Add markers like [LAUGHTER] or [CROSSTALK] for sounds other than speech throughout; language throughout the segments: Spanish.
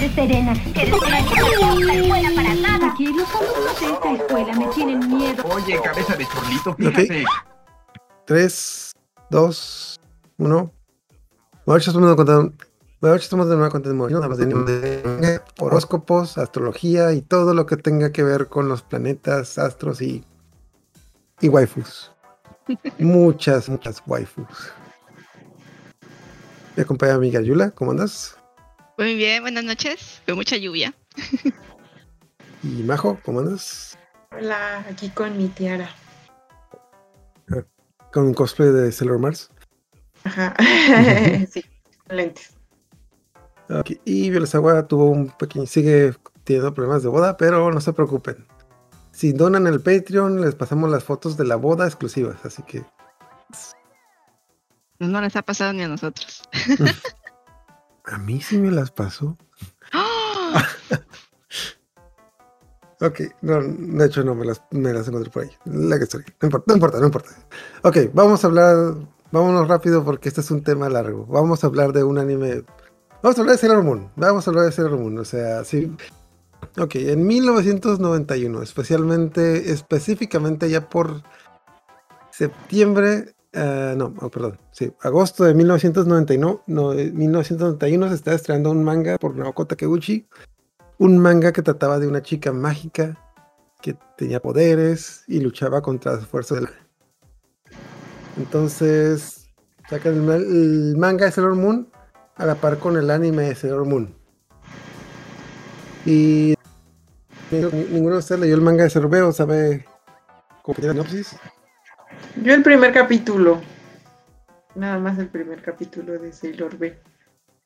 puedes, Serena. Que escuela para nada. Aquí los alumnos de esta escuela me tienen miedo. Oye, cabeza de chorlito, fíjate. 3, 2, 1. Buenas noches, estamos de nuevo noches, estamos de nuevo de horóscopos, astrología y todo lo que tenga que ver con los planetas, astros y, y waifus. [LAUGHS] muchas, muchas waifus. Me acompaña mi amiga Yula, ¿cómo andas? Muy bien, buenas noches, con mucha lluvia. [LAUGHS] y Majo, ¿cómo andas? Hola, aquí con mi tiara. ¿Con un cosplay de Sailor Mars? Ajá, [LAUGHS] sí, lentes. Okay. Y Agua tuvo un pequeño, sigue teniendo problemas de boda, pero no se preocupen. Si donan el Patreon, les pasamos las fotos de la boda exclusivas, así que. No les ha pasado ni a nosotros. [LAUGHS] a mí sí me las pasó. [GASPS] ok, no, de hecho no, me las, me las encontré por ahí. No importa, no importa, no importa. Ok, vamos a hablar, vámonos rápido porque este es un tema largo. Vamos a hablar de un anime Vamos a hablar de Sailor Moon. Vamos a hablar de Sailor Moon. O sea, sí. Ok, en 1991, especialmente, específicamente ya por septiembre, uh, no, oh, perdón, sí, agosto de 1991, no, 1991 se está estrenando un manga por Naoko Takeuchi, un manga que trataba de una chica mágica que tenía poderes y luchaba contra las fuerzas del... Entonces, sacan el, manga de Sailor Moon a la par con el anime de Sailor Moon. Y ninguno de ustedes leyó el manga de Sailor o sabe cómo tiene sinopsis. Yo el primer capítulo. Nada más el primer capítulo de Sailor B.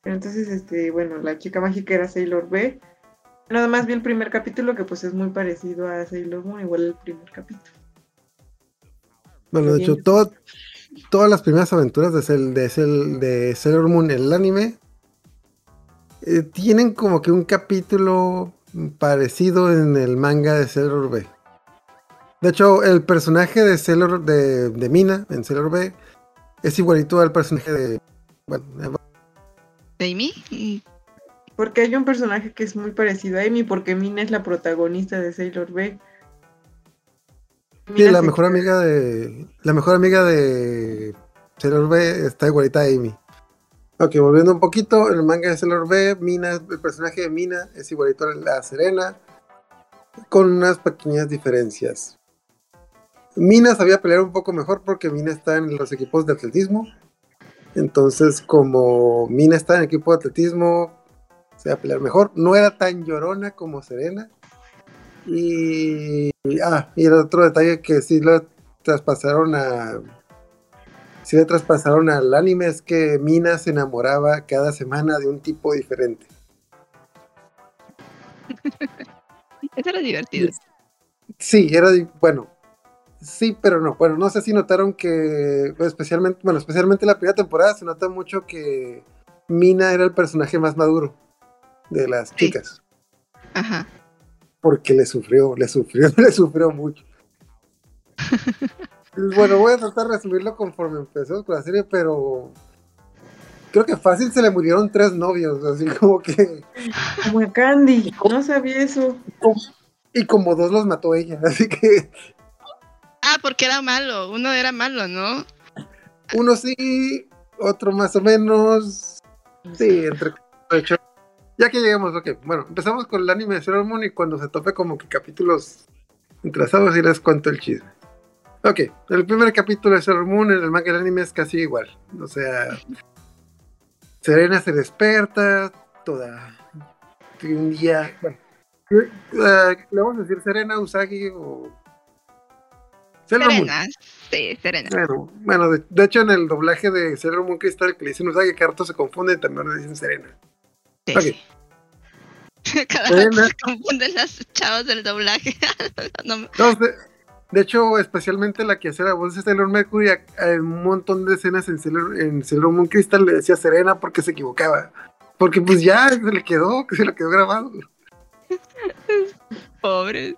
Pero entonces, este, bueno, la chica mágica era Sailor B. Nada más vi el primer capítulo que pues es muy parecido a Sailor Moon, igual el primer capítulo. Bueno, de hecho, todo, todas las primeras aventuras de, de, de Sailor Moon, el anime, eh, tienen como que un capítulo parecido en el manga de Sailor B. De hecho, el personaje de Sailor de, de Mina en Sailor B es igualito al personaje de. Bueno, ¿De Amy? Porque hay un personaje que es muy parecido a Amy, porque Mina es la protagonista de Sailor B. Sí, la mejor amiga de. La mejor amiga de Sailor B está igualita a Amy. Ok, volviendo un poquito, el manga de Sailor B, Mina, el personaje de Mina es igualito a la Serena, con unas pequeñas diferencias. Mina sabía pelear un poco mejor porque Mina está en los equipos de atletismo. Entonces, como Mina está en el equipo de atletismo, se va a pelear mejor. No era tan llorona como Serena. Y, ah, y el otro detalle que sí lo traspasaron a. Sí le traspasaron al anime es que Mina se enamoraba cada semana de un tipo diferente. [LAUGHS] Eso era divertido. Sí, era bueno. Sí, pero no. Bueno, no sé si notaron que especialmente, bueno, especialmente la primera temporada se nota mucho que Mina era el personaje más maduro de las chicas. Ajá porque le sufrió, le sufrió, [LAUGHS] le sufrió mucho. [LAUGHS] bueno, voy a tratar de resumirlo conforme empezó con la serie, pero creo que fácil se le murieron tres novios, así como que. Como a Candy, no sabía eso. Y como dos los mató ella, [LAUGHS] así que. Ah, porque era malo, uno era malo, ¿no? Uno sí, otro más o menos. Sí, entre ya que llegamos, ok, bueno, empezamos con el anime de Sailor Moon y cuando se tope como que capítulos entrelazados y les cuento el chisme. Ok, el primer capítulo de Sailor Moon en el manga del anime es casi igual. O sea, Serena se desperta, toda un día, bueno, uh, le vamos a decir Serena, Usagi o Sailor Serena, Moon. sí, Serena. Bueno, bueno de, hecho en el doblaje de Sailor Moon Crystal que le dicen Usagi, que harto se confunden, también le dicen Serena. Sí. [LAUGHS] Cada vez se confunden las chavos del doblaje. [LAUGHS] de, hecho, especialmente la que hacía la voz de Sailor Mercury, hay un montón de escenas en Sailor, en Sailor Moon Crystal le decía Serena porque se equivocaba. Porque pues ya se le quedó, que se le quedó grabado. [LAUGHS] Pobres.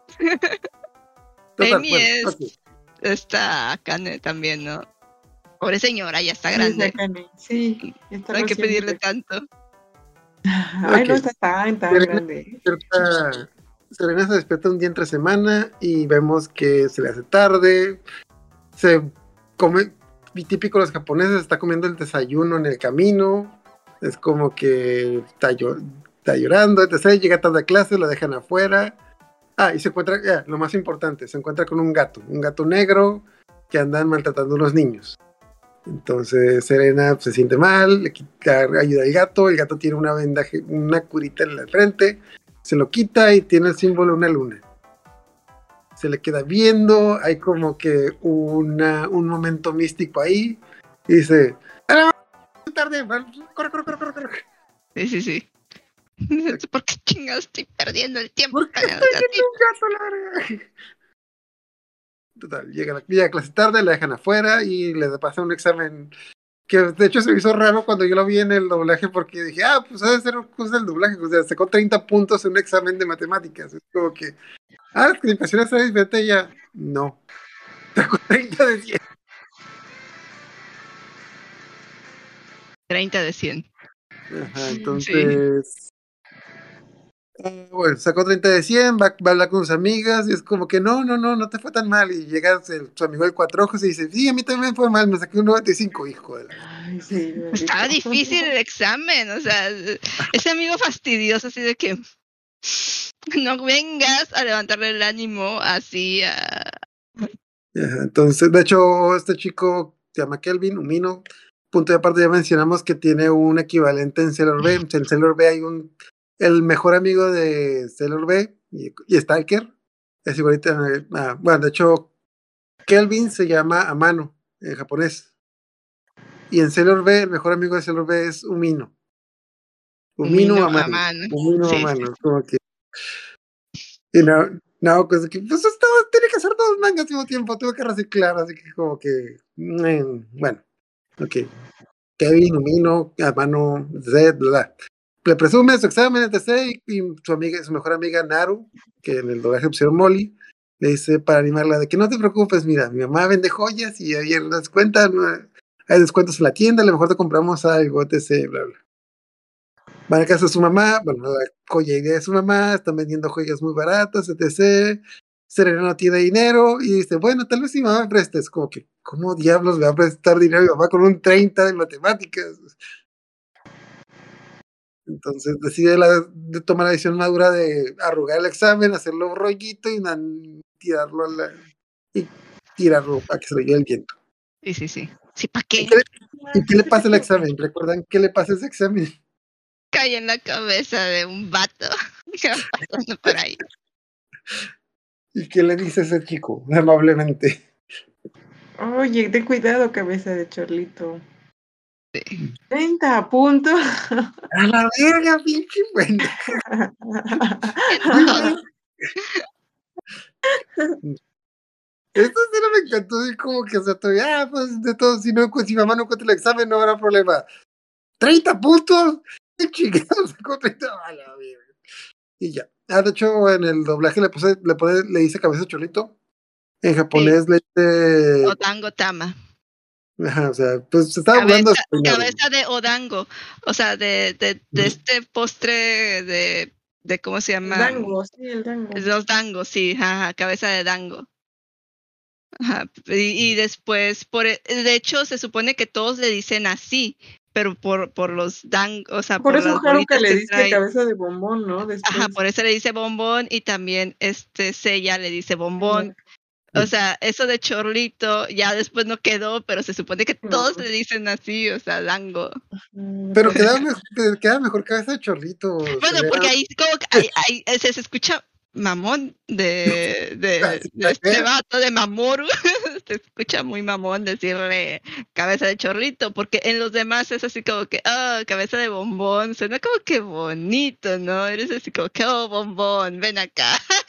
Amy es, está Kane también, ¿no? Pobre señora, ya está grande. Sí, no hay que pedirle tanto. [LAUGHS] Ay, Ok. no está tan, tan Serena- grande. despierta- Serena se despierta un día entre semana y vemos que se le hace tarde. Se come, y típico los japoneses, está comiendo el desayuno en el camino. Es como que está, está llorando, etc. Llega tarde a clase, lo dejan afuera. Ah, y se encuentra, lo más importante, se encuentra con un gato, un gato negro que andan maltratando a unos niños. Entonces Serena se siente mal, le quita, ayuda al gato, el gato tiene una vendaje, una curita en la frente, se lo quita y tiene el símbolo de una luna. Se le queda viendo, hay como que una, un momento místico ahí, y dice, "Ah, no, tarde, corre, corre, corre, corre". Sí, sí, sí. [LAUGHS] ¿Por qué chingados estoy perdiendo el tiempo? ¿Por qué [LAUGHS] estoy gatito? viendo un gato, la verga? Total, llega, la- llega a clase tarde, la dejan afuera y le pasa un examen que de hecho se me hizo raro cuando yo lo vi en el doblaje porque dije, ah, pues debe ser cosa del doblaje, o sea, sacó 30 puntos en un examen de matemáticas. Es como que, ah, la calificación está diferente y ya, no. [LAUGHS] Sacó 30 de 100. 30 de 100. Ajá, entonces. Ah, bueno, sacó 30 de 100, va, va a hablar con sus amigas y es como que no, no, no, no te fue tan mal. Y llega el- su amigo el cuatro ojos y dice, sí, a mí también fue mal, me saqué un 95, hijo de la. Ay, sí. [LAUGHS] Estaba difícil el examen, o sea, ese amigo fastidioso así de que [LAUGHS] no vengas a levantarle el ánimo así a... Entonces, de hecho, este chico se llama Kelvin, Umino. Punto de aparte, ya mencionamos que tiene un equivalente en Sailor B. En Sailor B hay un. El mejor amigo de Sailor B y, y Stalker. Es igualito. eh, ah, bueno, de hecho, Kelvin se llama Amano en japonés. Y en Sailor B, el mejor amigo de Sailor B es Umino. Umino, Umino Amano. Amano. Umino Sí, Amano. Como que. Y no, no, pues que pues esto tiene que hacer dos mangas al mismo tiempo, tuve que reciclar, así que como que, mm, bueno, ok. Kevin, Umino, Amano, Z, bla, bla. Le presume su examen, etc. Y, y su amiga, su mejor amiga Naru, que en el doblaje pusieron Molly, le dice para animarla de que no te preocupes, mira, mi mamá vende joyas y hay descuentos, hay descuentos en la tienda, a lo mejor te compramos algo, etc. Bla, bla. Van a casa de su mamá, bueno, la joyería de su mamá, están vendiendo joyas muy baratas, etc. Serena no tiene dinero y dice, bueno, tal vez mi mamá me preste. Es como que, ¿cómo diablos me va a prestar dinero mi mamá con un 30 de matemáticas? Entonces decide la, de tomar la decisión madura de arrugar el examen, hacerlo un rollito y nan- tirarlo a la, y tirarlo a que se lo lleve el viento. Sí, sí, sí. Sí, ¿para qué? ¿Y qué, le, y qué le pasa al examen? ¿Recuerdan qué le pasa ese examen? Cae en la cabeza de un vato [LAUGHS] que va pasando por ahí. ¿Y qué le dice ese chico? Amablemente. Oye, ten cuidado, cabeza de chorlito. Sí. 30 puntos. A la verga, pinche bueno. Esta escena me encantó, y como que se todavía, ah, pues de todo, si, no, si mamá no encuentra el examen, no habrá problema. ¿30 puntos? ¿Qué chingados [LAUGHS] sacó 30? A la verga. Y ya. Ah, de hecho, en el doblaje le puse, le, pone, le dice cabeza cholito. En japonés le dice. Odango Tama. Ajá, o sea, pues se estaba hablando Cabeza, cabeza de Odango. O sea, de, de, de este postre de, de. ¿Cómo se El llama? dango, sí, el dango. Los dangos, sí, ajá, cabeza de dango. Ajá, y, y después, por, e- de hecho, se supone que todos le dicen así, pero por, por los dangos, o sea, Por por, eso Haruka bolitas le que dice trae. cabeza de bombón, ¿no? Después. Ajá, por eso le dice bombón y también este Seiya le dice bombón. O sea, eso de chorlito ya después no quedó, pero se supone que todos le dicen así, o sea, dango. Pero pues, queda mejor, queda mejor cabeza de chorrito. Bueno, porque ahí como que ahí, ahí, eh, se, se escucha mamón de, [LAUGHS] de, de este vato de Mamoru. [LAUGHS] se escucha muy mamón decirle cabeza de chorrito, porque en los demás es así como que, ah, cabeza de bombón, suena como que bonito, ¿no? Eres así como que, oh, bombón, ven acá. [LAUGHS]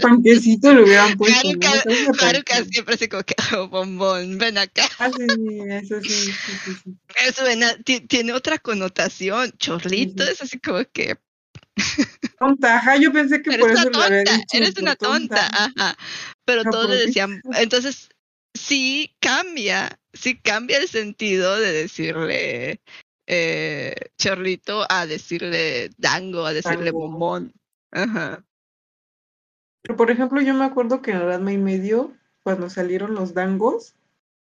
Panquecito lo hubieran puesto. ¿no? Haruka, panquecito. siempre así como que, [LAUGHS] oh, bombón, ven acá. Ah, sí, eso sí, sí, sí, sí. Eso tiene otra connotación, chorrito, Ujú. es así como que, [LAUGHS] Tonta, ajá, yo pensé que por eso lo había tonta, dicho. eres por una tonta, ajá. Pero todos le por decían, entonces sí cambia, sí cambia el sentido de decirle eh, Chorrito a decirle dango, a decirle Dango. bombón. Ajá. Pero por ejemplo, yo me acuerdo que en Ranma y medio, cuando salieron los dangos,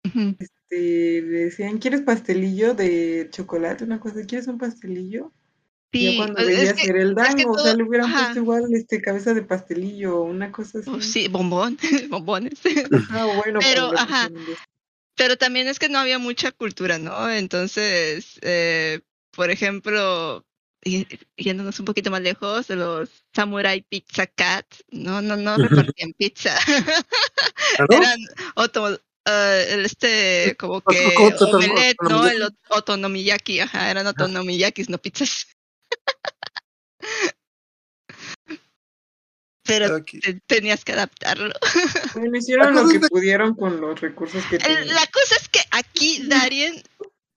este, le decían, ¿quieres pastelillo de chocolate? Una cosa, ¿quieres un pastelillo? Sí, yo cuando veía ser el es que dango, o sea, le hubieran ajá. puesto igual este cabeza de pastelillo o una cosa así. oh, sí, bombón, [LAUGHS] bombones. Ah, bueno, Pero, pues, ajá. también es que no había mucha cultura, ¿no? Entonces, eh, por ejemplo, yéndonos un poquito más lejos, los Samurai Pizza Cat, no, no, no repartían pizza. [LAUGHS] Eran eh, el este, como Otro- que otro- otro- omelette, ¿no? otonomiyaki. El ot- otonomiyaki, ajá, eran otonomiyakis, no pizzas. [LAUGHS] Pero te- tenías que adaptarlo. Bueno, hicieron lo que de- pudieron con los recursos que tenían. La cosa es que aquí Darien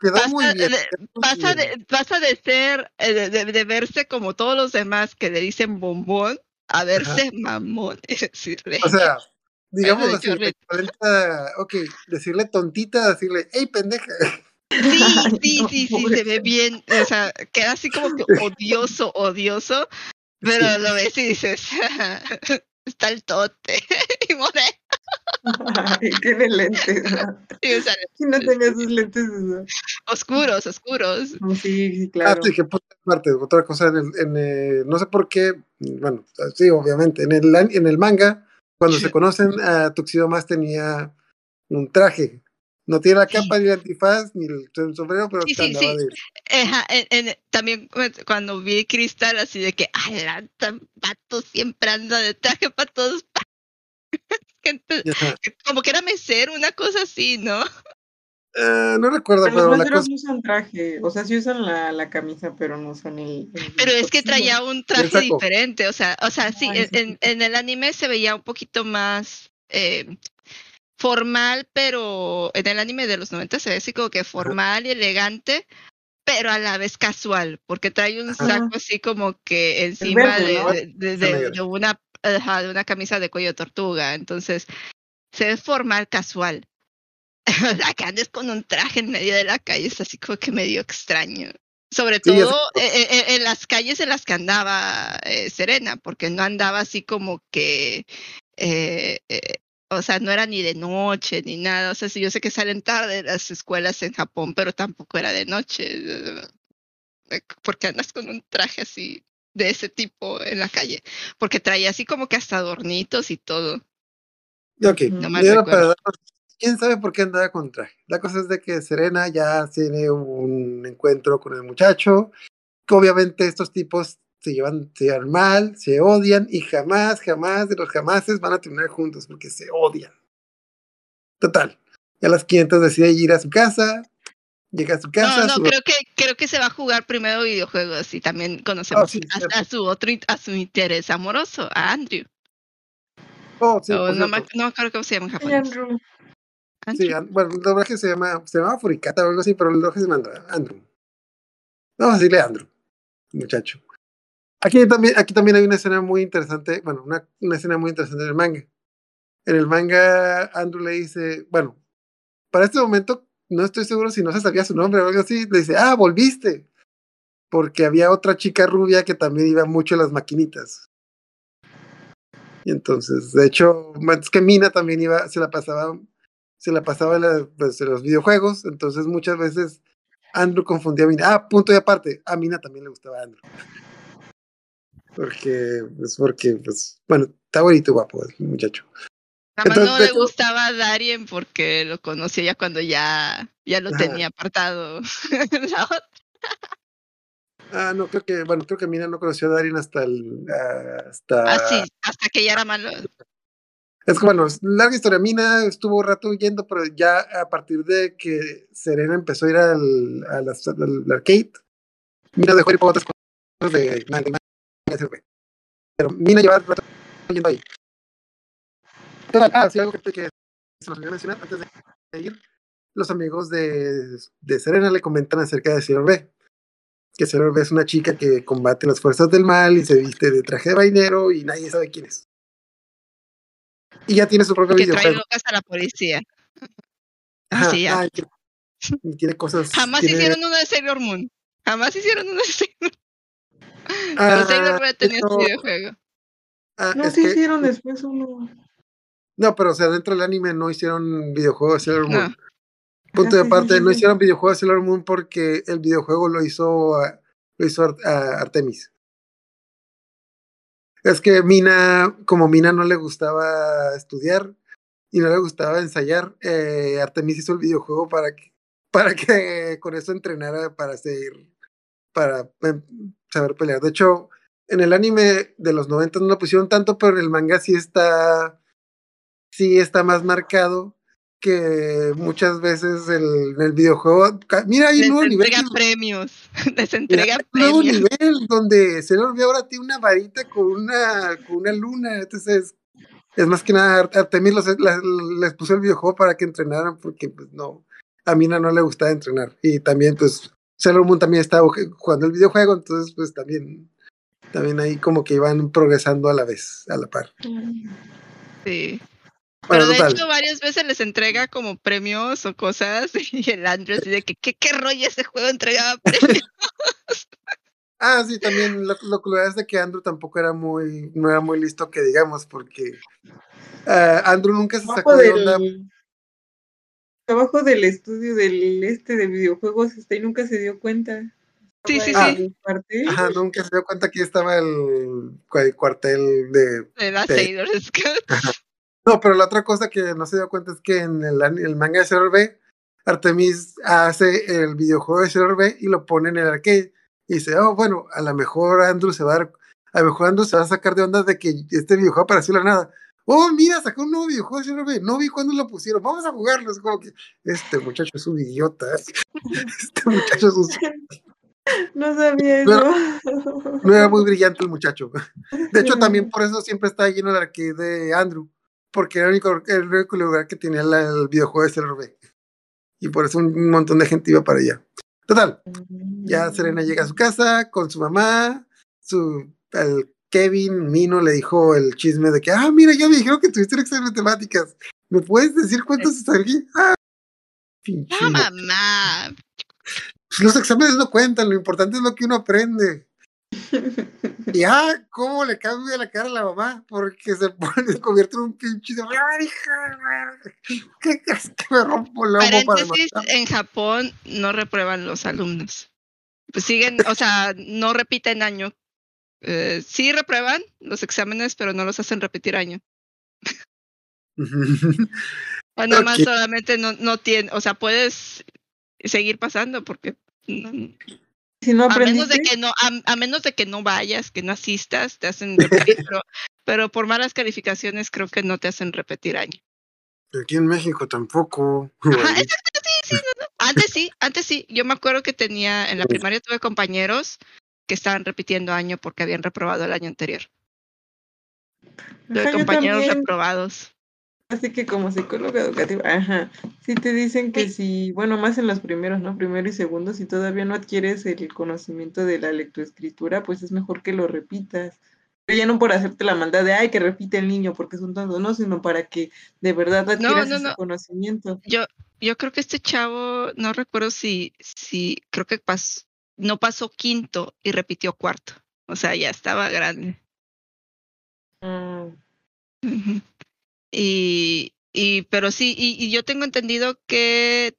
Quedó pasa muy bien. de- pasa de, pasa de ser, eh, de, verse como todos los demás que le dicen bombón, a verse mamón [LAUGHS] y decirle. O sea, [LAUGHS] digamos así, ok, decirle tontita, decirle, hey, pendeja. sí, [LAUGHS] sí, no, sí, sí, se ve bien, o sea, queda así como que odioso, odioso, pero Sí. lo ves y dices, está el tote, y more, [LAUGHS] Ay, tiene lentes. [LAUGHS] y, o sea, [LAUGHS] Si no tenía sus lentes, o sea, oscuros, oscuros. no, sí, sí, Ah, claro. sí, que por parte, otra cosa, en el, en, eh, no sé por qué, bueno, sí, obviamente, en el, an- en el manga, cuando se conocen, a Tuxedo más tenía un traje. No tiene la capa ni el antifaz ni el sombrero, pero Sí, sí, sí. de- Ajá, en- en- también cu- cuando vi Cristal así de que, ala, tan vato siempre anda de traje para todos. [LAUGHS] Como que era mesero, una cosa así, ¿no? Eh, no recuerdo, Pero los meseros cosa. no usan traje, o sea, sí usan la, la camisa, pero no usan el. el Pero es que traía un traje diferente, o sea, o sea, sí, Ay, en, sí, en- en el anime se veía un poquito más eh, formal, pero en el anime de los 90 se ve así como que formal y elegante, pero a la vez casual, porque trae un Ajá. saco así como que encima verde, de, ¿no? de- de- Esa de- negra. de una, ajá, de una camisa de cuello de tortuga, entonces se ve formal, casual. [LAUGHS] La que andes con un traje en medio de la calle es así como que medio extraño. Sobre Sí, todo eh, eh, en las calles en las que andaba eh, Serena, porque no andaba así como que, eh, eh, o sea, no era ni de noche ni nada. O sea, sí, yo sé que salen tarde las escuelas en Japón, pero tampoco era de noche. eh, [LAUGHS] Porque andas con un traje así de ese tipo en la calle, porque traía así como que hasta adornitos y todo. Ok, No para darnos- ¿Quién sabe por qué andaba con traje? La cosa es de que Serena ya tiene un encuentro con el muchacho, que obviamente estos tipos se llevan, se llevan mal, se odian y jamás, jamás de los jamases van a terminar juntos porque se odian. Total. Y a las 500 decide ir a su casa, llega a su casa, No, no, su- creo que creo que se va a jugar primero videojuegos y también conocemos Ah, sí, a- su otro a su interés amoroso, a Andrew. Oh, sí, no, me, no me acuerdo cómo se llama en japonés. Andrew. Sí, Andrew. bueno, el doblaje se llama, se llama Furicata o algo así, pero el doblaje se llama Andrew. Andrew. Vamos a decirle Andrew, muchacho. Aquí también, aquí también hay una escena muy interesante, bueno, una, una escena muy interesante en el manga. En el manga, Andrew le dice, bueno, para este momento no estoy seguro si no se sabía su nombre o algo así, le dice, ah, volviste. Porque había otra chica rubia que también iba mucho a las maquinitas. Y entonces, de hecho, es que Mina también iba, se la pasaba, se la pasaba pues, en los videojuegos, entonces muchas veces Andrew confundía a Mina. Ah, punto y aparte, a Mina también le gustaba Andrew. Porque, pues porque, pues, bueno, está bonito guapo muchacho. Nada más Entonces, no le hecho- gustaba a Darien porque lo conoció ya cuando ya, ya lo Ajá. tenía apartado. La otra. Ah, no, creo que, bueno, creo que Mina no conoció a Darien hasta el, ah, hasta... Ah, sí, hasta que ya era malo. Es que bueno, larga historia. Mina estuvo un rato huyendo, pero ya a partir de que Serena empezó a ir al, al arcade, Mina dejó ir por otras cosas de. Pero Mina llevaba un rato yendo ahí. Total, Ah, sí, algo que, que se nos olvidó mencionar antes de ir. Los amigos de, de Serena le comentan acerca de Sailor B. Que Sailor B es una chica que combate las fuerzas del mal y se viste de traje de vainero y nadie sabe quién es. Y ya tiene su propio Que trae videojuego. locas a la policía. Ajá, sí, ya. ah, que- Tiene cosas. Jamás tiene- hicieron uno de Sailor Moon. Jamás hicieron uno de Sailor Moon. Ah, Pero Sailor Moon tenía eso- su videojuego. ah, No, sí que- hicieron después uno. No, pero o sea, dentro del anime no hicieron videojuegos de Sailor Moon. No. Punto de sí, parte, sí, no hicieron videojuegos de Sailor Moon porque el videojuego lo hizo, ah, lo hizo Ar- Artemis. Es que Mina, como Mina no le gustaba estudiar y no le gustaba ensayar, eh, Artemis hizo el videojuego para que, para que [LAUGHS] con eso entrenara para ser, para em, saber pelear. De hecho, en el anime de los 90 no lo pusieron tanto, pero en el manga sí está, sí está más marcado que muchas veces el, el videojuego. Mira, hay un nuevo nivel. entrega premios. [LAUGHS] Les Mira, entrega hay un nuevo premios. nivel donde Sailor V ahora tiene una varita con una, con una luna. Entonces, es más que nada, Ar- Artemis los- les puso el videojuego para que entrenaran, porque pues no, a Mina no le gustaba entrenar. Y también, pues, Sailor Moon también estaba jugando el videojuego, entonces, pues también, también ahí como que iban progresando a la vez, a la par. Sí. Bueno, Pero de total. hecho varias veces les entrega como premios o cosas [LAUGHS] y el Andrew así de que qué, qué rollo ese juego entregaba [LAUGHS] premios. Ah, sí, también lo, lo que es de que Andrew tampoco era muy, no era muy listo que digamos, porque ah, Andrew nunca se sacó de onda. del, abajo del estudio del este de videojuegos este, y nunca se dio cuenta. Sí, sí, sí. Ajá, nunca se dio cuenta que estaba el, el cuartel de... de la. Sailor Scouts. No, pero la otra cosa que no se dio cuenta es que en el, an- el manga de Sailor B, Artemis hace el videojuego de Sailor B y lo pone en el arcade. Y dice, oh, bueno, a lo mejor Andrew se va a dar, a lo mejor Andrew se va a sacar de onda de que este videojuego apareció de la nada. Oh, mira, sacó un nuevo videojuego de Sailor B. No vi cuándo lo pusieron. Vamos a jugarlo. Es como que este muchacho es un idiota. [LAUGHS] Este muchacho es un [LAUGHS] No sabía No eso. No era muy brillante el muchacho. [LAUGHS] De hecho, también por eso siempre está lleno el arcade de Andrew, porque era el único, el único lugar que tenía la- el videojuego de Sailor B. Y por eso un montón de gente iba para allá. Total, ya Serena llega a su casa con su mamá, su el Kevin Mino le dijo el chisme de que, ah, mira, ya me dijeron que tuviste un examen de matemáticas. ¿Me puedes decir cuántos? Ah, pinche No, mo- mamá. Los exámenes no cuentan, lo importante es lo que uno aprende. Y ah, cómo le cambia la cara a la mamá, porque se pone, se convierte en un pinche de "Ay, hija, ¿Qué crees que me rompo el lomo para matar? en Japón no reprueban los alumnos. Pues siguen, o sea, no repiten año. Eh, sí reprueban los exámenes, pero no los hacen repetir año. [LAUGHS] O nada más Ok. solamente no, no tiene, o sea, puedes seguir pasando porque no- Si no a menos de que no, a, a menos de que no vayas, que no asistas, te hacen repetir, pero, pero por malas calificaciones creo que no te hacen repetir año. Aquí en México tampoco. Ajá, [LAUGHS] exacto, sí, sí, no, no. Antes sí, antes sí. Yo me acuerdo que tenía, en la primaria tuve compañeros que estaban repitiendo año porque habían reprobado el año anterior. Tuve compañeros reprobados. Así que como psicóloga educativa, ajá, sí te dicen que Sí. si, bueno, más en los primeros, ¿no? Primero y segundo, si todavía no adquieres el conocimiento de la lectoescritura, pues es mejor que lo repitas. Pero ya no por hacerte la maldad de, ay, que repite el niño porque es un tonto, no, sino para que de verdad adquieras no, ese no. conocimiento. Yo, yo creo que este chavo, no recuerdo si, si, creo que pas- no pasó quinto y repitió cuarto. O sea, ya estaba grande. Ujú. Y, y, pero sí, y, y yo tengo entendido que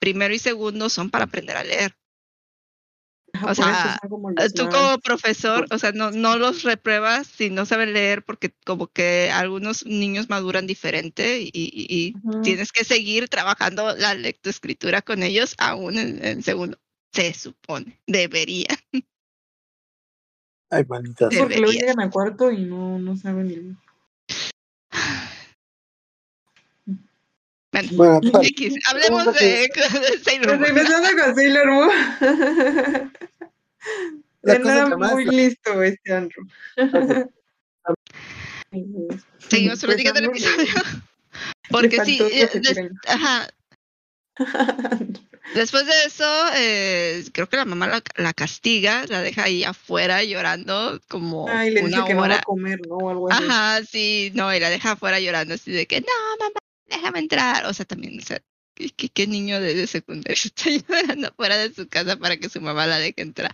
primero y segundo son para aprender a leer. O sea, como Eh, Tú como profesor, o sea, no, no los repruebas si no saben leer porque como que algunos niños maduran diferente y, y- y Ujú. tienes que seguir trabajando la lectoescritura con ellos aún en, en segundo. Se supone, debería. Ay, manita. Porque luego llegan a cuarto y no, no saben leer. Bueno, Bueno. [LAUGHS] X, hablemos de, de [LAUGHS] Sailor Pues Moon. regresando con Sailor Moon. [LAUGHS] Era que muy listo este Andrew. Seguimos platicando el Empezando, episodio. Porque sí, eh, des- ajá, después de eso, eh, creo que la mamá la, la castiga, la deja ahí afuera llorando como Ay, le dice una que no va a comer, ¿no? O algo así. Ajá, sí, no, y la deja afuera llorando así de que no, mamá, déjame entrar. O sea, también, o sea, ¿Qué, qué, niño de, de secundaria [LAUGHS] está llorando fuera de su casa para que su mamá la deje entrar?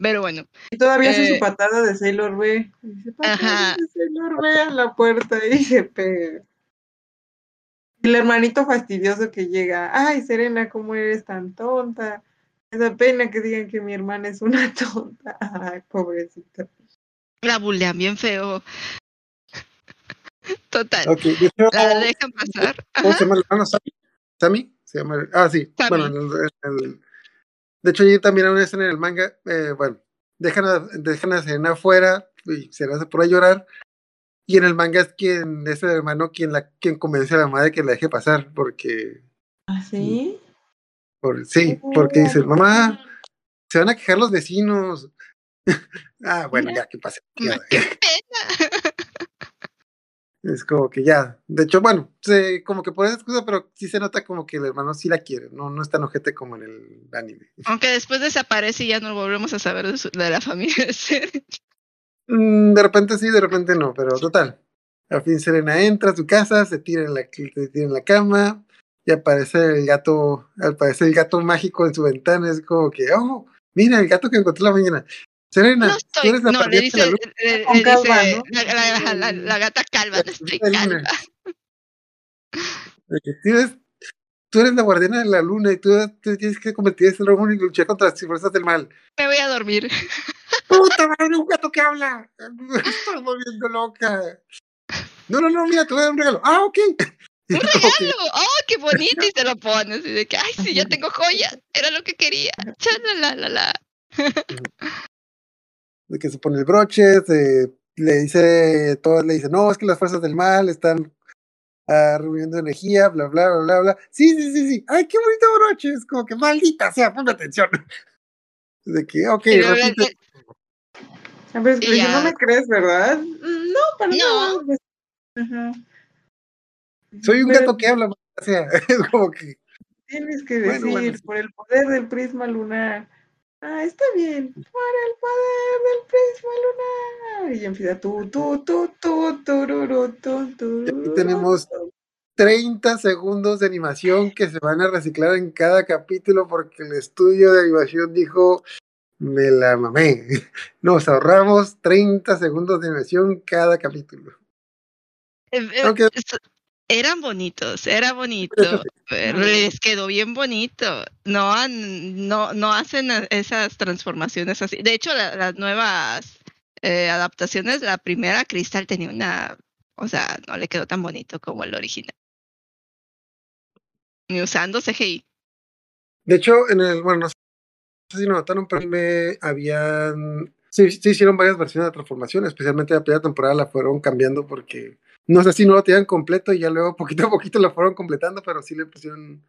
Pero bueno, Y todavía hace Eh, su patada de Sailor B. Dice, Ajá. Sailor B a la puerta y se pega. Y el hermanito fastidioso que llega, ay Serena, ¿cómo eres tan tonta? Me da pena que digan que mi hermana es una [LAUGHS] tonta. [LAUGHS] Ay, pobrecita. la bulean bien feo. Total, hecho, la dejan pasar. ¿cómo Ajá. se llama el hermano? ¿Sammy? ¿Sammy? Se llama. Ah, sí. Sammy. Bueno, el- el- de hecho, allí también hay una escena en el manga. eh, bueno, dejan a, dejan a Serena afuera y Serena se pone a llorar. Y en el manga es quien, es el hermano quien, la, quien convence a la madre que la deje pasar, porque. ¿Ah, sí? Por, sí, porque dice, mamá, se van a quejar los vecinos. [LAUGHS] ah, bueno, ya, que pase. Es como que ya. De hecho, bueno, se, como que por esa excusa, pero sí se nota como que el hermano sí la quiere, no, no es tan ojete como en el anime. Aunque después desaparece y ya no volvemos a saber de, su- de la familia de Seren. Mm, de repente sí, de repente no, pero total. Al fin Serena entra a su casa, se tira en la, se tira en la cama y aparece el gato, aparece el gato mágico en su ventana. Es como que, oh, mira el gato que encontré la mañana. Serena, No tú estoy. eres la No, le dice, le, dice ¿no? la, la- la- la gata calva, no estoy calva. tú eres, tú eres la guardiana de la luna y tú, tú tienes que convertirte en el hombre y luchar contra las fuerzas del mal. Me voy a dormir. ¡Puta madre, un gato que habla! [LAUGHS] Me estoy volviendo loca. No, no, no, mira, te voy a dar un regalo. Ah, ok. Y [LAUGHS] ¡Un [LAUGHS] regalo! ¡Oh, qué bonito! Y se lo pone así de que, ¡ay, sí, ya tengo joyas! Era lo que quería. Chala, la, la, la. De que se pone el broche, se, le dice, todo le dice, no, es que las fuerzas del mal están ah, reuniendo energía, bla, bla, bla, bla, bla. Sí, sí, sí, sí. Ay, qué bonito broche. Es como que maldita sea, ponme atención. [LAUGHS] De que, ok, luego repite. A ver, ya. no me crees, ¿verdad? "Mm, No, para No. nada. Ajá. Soy un Pero gato que habla, maldita sea. [LAUGHS] Es como que, Tienes que Bueno, decir, bueno, por el poder del prisma lunar. Ah, está bien. Por el poder del prisma lunar. Y empieza tú, tú, tú, tú, tururú, tú, y aquí tururú, tenemos tú. 30 segundos de animación que se van a reciclar en cada capítulo porque el estudio de animación dijo, me la mamé. [LAUGHS] Nos ahorramos 30 segundos de animación cada capítulo. eh, eh, Eran bonitos, era bonito, pero les quedó bien bonito. No, han- no, no hacen esas transformaciones así. De hecho, la- las nuevas eh, adaptaciones, la primera, Crystal tenía una, o sea, no le quedó tan bonito como el original. Ni usando CGI. De hecho, en el, bueno, no sé si notaron, pero me habían, sí, sí hicieron varias versiones de transformación, especialmente la primera temporada la fueron cambiando porque, no sé si no lo tenían completo y ya luego poquito a poquito la fueron completando, pero sí le pusieron,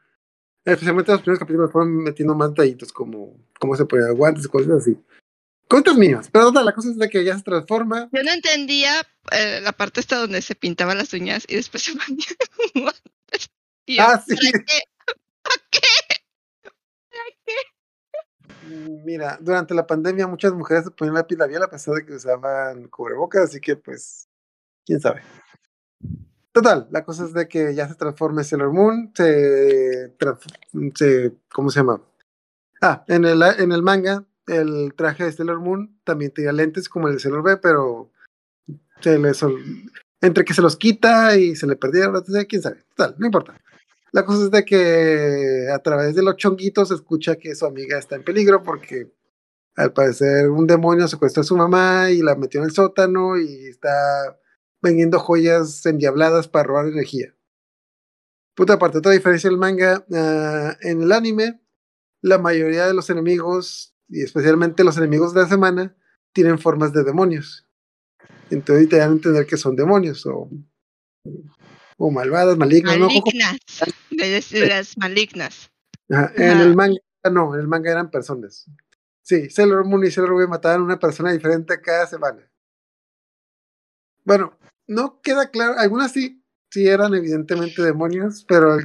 especialmente los primeros capítulos fueron metiendo más detallitos como cómo se ponía guantes, cosas así. Cosas mías, pero la cosa es de que ya se transforma. Yo no entendía eh, la parte esta donde se pintaba las uñas y después se [LAUGHS] ponía guantes. Y yo, Ah, sí. ¿para qué? ¿Para qué? Mm, Mira, durante la pandemia muchas mujeres se ponían lápiz labial a pesar de que usaban cubrebocas, así que pues, quién sabe. Total, la cosa es de que ya se transforma en Sailor Moon, se, se ¿cómo se llama? Ah, en el, en el manga, el traje de Sailor Moon también tenía lentes como el de Sailor B, pero entre que se los quita y se le perdieron, quién sabe. Total, no importa. La cosa es de que a través de los chonguitos escucha que su amiga está en peligro porque al parecer un demonio secuestró a su mamá y la metió en el sótano y está vendiendo joyas endiabladas para robar energía. Puta aparte, otra diferencia del manga, ah, en el anime, la mayoría de los enemigos, y especialmente los enemigos de la semana, tienen formas de demonios. Entonces te dan a entender que son demonios o, o malvadas, malignas, ¿no? Malignas. [LAUGHS] De las- de las malignas. Ajá, En el manga, no, en el manga eran personas. Sí, Sailor Moon y Sailor V mataban a una persona diferente cada semana. Bueno, no queda claro, algunas sí, sí eran evidentemente demonios, pero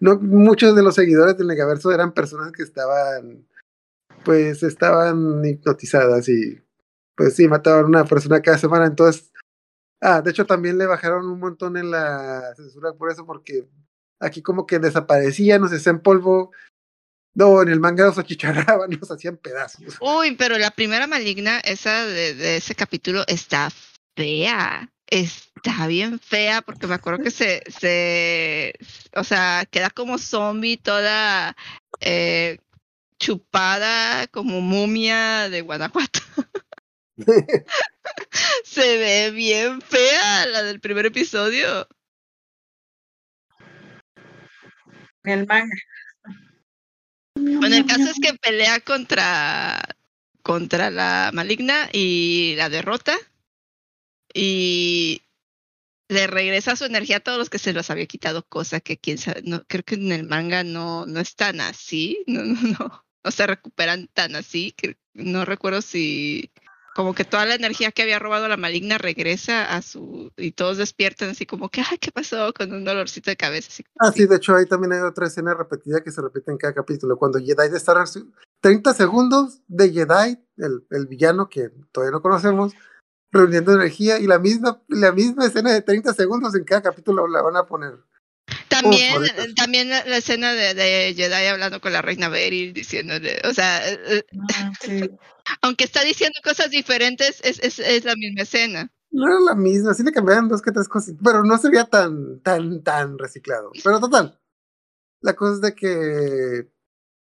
no, muchos de los seguidores del Negaverso eran personas que estaban, pues estaban hipnotizadas y pues sí, mataban a una persona cada semana, entonces, ah, de hecho también le bajaron un montón en la censura por eso, porque Aquí como que desaparecían, nos hacían polvo. No, en el manga los achicharraban, [LAUGHS] nos hacían pedazos. Uy, pero la primera maligna, esa de, de ese capítulo, está fea. Está bien fea porque me acuerdo que se, se o sea, queda como zombie toda eh, chupada como momia de Guanajuato. [LAUGHS] se ve bien fea la del primer episodio. El manga. Bueno, el caso es que pelea contra contra la maligna y la derrota y le regresa su energía a todos los que se los había quitado, cosa que quién sabe, no, creo que en el manga no, no es tan así, [LAUGHS] no, no, no, no se recuperan tan así, que no recuerdo si como que toda la energía que había robado la maligna regresa a su y todos despiertan así como que ay qué pasó con un dolorcito de cabeza así Ah, así. sí, de hecho ahí también hay otra escena repetida que se repite en cada capítulo. Cuando Jedi Wars, 30 segundos de Jedi, el, el villano que todavía no conocemos, reuniendo energía y la misma, la misma escena de 30 segundos en cada capítulo la van a poner. También, también la, la escena de, de Jedi hablando con la reina Beryl diciéndole, o sea, eh, eh, Ah, sí. [LAUGHS] aunque está diciendo cosas diferentes, es, es, es la misma escena. No era la misma, sí le cambiaban dos que tres cosas, pero no se veía tan, tan, tan reciclado. Pero total, la cosa es de que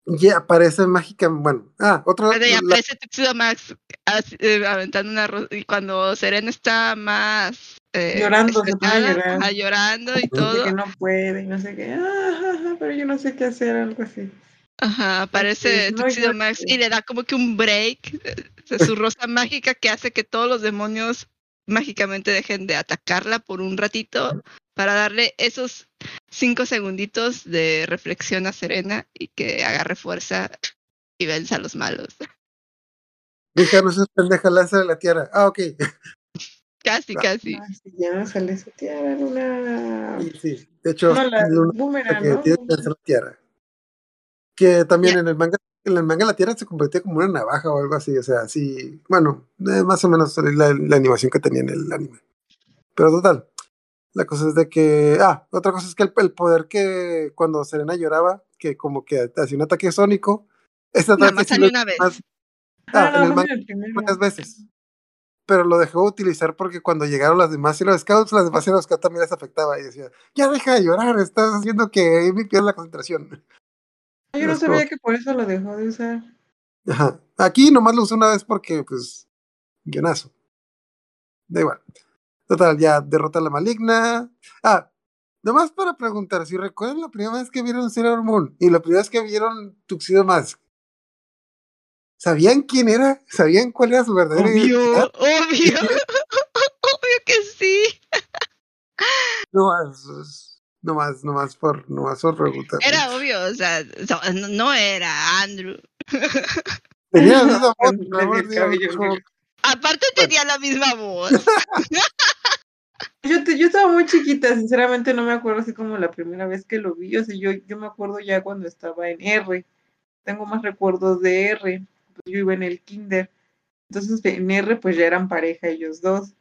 ya aparece mágica, bueno, ah, otro, Pero ya la- aparece Tuxedo Max así, eh, aventando una ro- y cuando Serena está más eh, Llorando, se pone a estresada, llorar. ajá, llorando y todo, que no puede y no sé qué. Ah, pero yo no sé qué hacer, algo así. ajá, aparece Sí, Tuxedo. Max y le da como que un break de su rosa mágica que hace que todos los demonios mágicamente dejen de atacarla por un ratito para darle esos cinco segunditos de reflexión a Serena y que agarre fuerza y venza a los malos. dije, no seas pendeja, lánzale la tierra. Ah, ok. [LAUGHS] Casi, casi. Ah, sí, ya no sale su tiara, Luna. Y sí, de hecho, No, la Luna boomerang, que ¿no? tiene que lanzar la tierra. Que también Ya. en el manga, en el manga la tierra se convertía como una navaja o algo así, o sea, sí, bueno, eh, más o menos la, la animación que tenía en el anime. Pero total, la cosa es de que, ah, otra cosa es que el, el poder que cuando Serena lloraba, que como que hacía un ataque sónico, Nada ataque más sí salió lo- una vez. más- Ah, ah, en el manga muchas veces. Pero lo dejó de utilizar porque cuando llegaron las demás y los scouts, las demás y los scouts también les afectaba y decía, ya deja de llorar, estás haciendo que Amy pierda la concentración. Yo no sabía como- que por eso lo dejó de usar. Ajá. Aquí nomás lo usé una vez porque, pues, guionazo. Da igual. Total, ya derrota a la maligna. Ah, nomás para preguntar, si recuerdan la primera vez que vieron Sailor Moon y la primera vez que vieron Tuxedo Mask, ¿sabían quién era? ¿Sabían cuál era su verdadera Obvio, identidad? obvio, [LAUGHS] obvio que sí. [LAUGHS] No más, no más, no más por, no más por preguntar. Era obvio, o sea, no, era Andrew. Tenía esa [LAUGHS] voz. Aparte tenía la misma voz. Yo, te- yo estaba muy chiquita, sinceramente no me acuerdo así como la primera vez que lo vi. O sea, yo, yo me acuerdo ya cuando estaba en R. Tengo más recuerdos de R. Pues yo iba en el kinder. Entonces en R pues ya eran pareja ellos dos.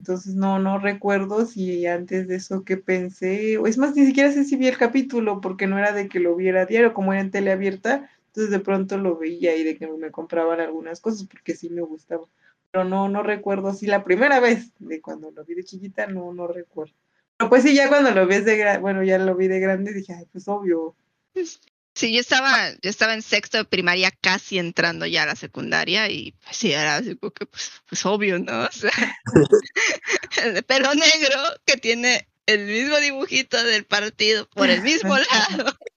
Entonces no, no recuerdo si antes de eso que pensé. O es más, ni siquiera sé si vi el capítulo porque no era de que lo viera a diario, como era en tele abierta. Entonces de pronto lo veía y de que me compraban algunas cosas porque sí me gustaba pero no, no recuerdo si la primera vez de cuando lo vi de chiquita, no, no recuerdo. Pero pues sí, ya cuando lo ves de grande, bueno, ya lo vi de grande, dije, ay, pues obvio. Sí, yo estaba, yo estaba en sexto de primaria, casi entrando ya a la secundaria, y pues sí, era así como que, pues, pues obvio, ¿no? O sea, [LAUGHS] el pelo negro que tiene el mismo dibujito del partido por el mismo lado. [LAUGHS]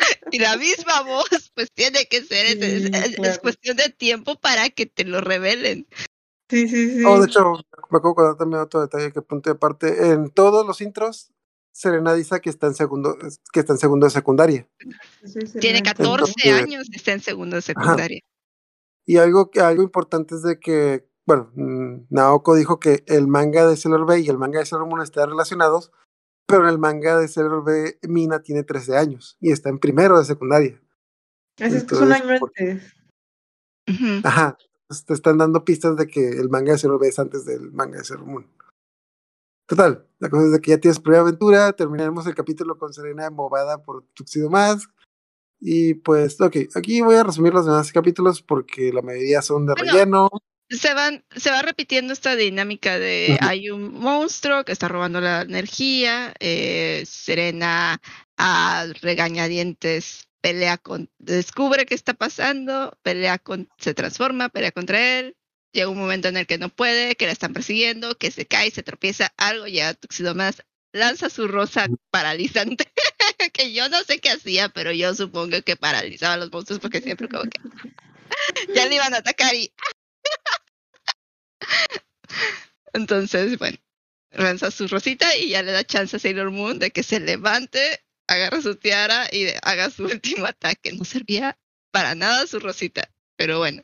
[LAUGHS] Y la misma voz, pues tiene que ser, es- es, Sí, es- es claro. cuestión de tiempo para que te lo revelen. Sí, sí, sí. Oh, de hecho, me acuerdo de también otro detalle que apunté aparte. En todos los intros, Serena dice que está en segundo, que está en segundo de secundaria. Sí, sí, Tiene sí. 14 Entonces- años y está en segundo de secundaria. Y algo, que- algo importante es de que, bueno, mm, Naoko dijo que el manga de Sailor B y el manga de Sailor Moon están relacionados, pero en el manga de Sailor B, Mina tiene 13 años y está en primero de secundaria. Así es que es un año antes. Ajá. Entonces, te están dando pistas de que el manga de Sailor B es antes del manga de Sailor Moon. Total, la cosa es de que ya tienes primera aventura, terminaremos el capítulo con Serena embobada por Tuxedo Mask. Y pues, ok, aquí voy a resumir los demás capítulos porque la mayoría son de Bueno, relleno. Se van, se va repitiendo esta dinámica de hay un monstruo que está robando la energía, eh, Serena a regañadientes pelea con, descubre qué está pasando, pelea con, se transforma, pelea contra él, llega un momento en el que no puede, que la están persiguiendo, que se cae, se tropieza, algo, llega Tuxedo más, lanza su rosa paralizante, [LAUGHS] que yo no sé qué hacía, pero yo supongo que paralizaba a los monstruos porque siempre como que [LAUGHS] ya le iban a atacar y entonces, bueno, lanza su rosita y ya le da chance a Sailor Moon de que se levante, agarra su tiara y haga su [LAUGHS] último ataque. No servía para nada su rosita, pero bueno.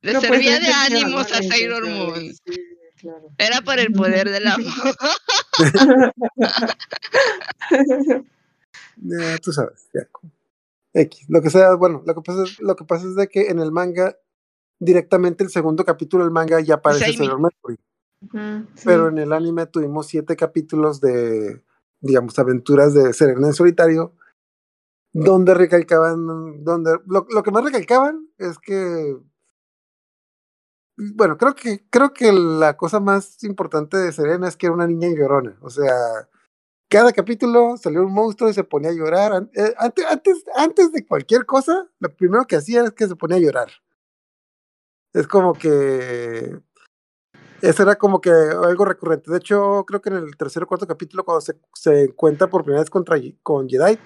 Le No, pues, servía de ánimos a Sailor Moon. Sí, claro. Era por el poder del amor. [LAUGHS] Ya, tú sabes, ya. X. Lo que sea, bueno, lo que pasa es, lo que pasa es de que en el manga, directamente el segundo capítulo del manga ya aparece. Sailor Mercury. Sí. Pero en el anime tuvimos siete capítulos de, digamos, aventuras de Serena en solitario, donde recalcaban, donde lo, lo que más recalcaban es que, bueno, creo que creo que la cosa más importante de Serena es que era una niña llorona, o sea, cada capítulo salió un monstruo y se ponía a llorar. Eh, Antes, antes, antes de cualquier cosa, lo primero que hacía es que se ponía a llorar. Es como que eso era como que algo recurrente. De hecho, creo que en el tercer o cuarto capítulo, cuando se, se encuentra por primera vez contra, con Jedi,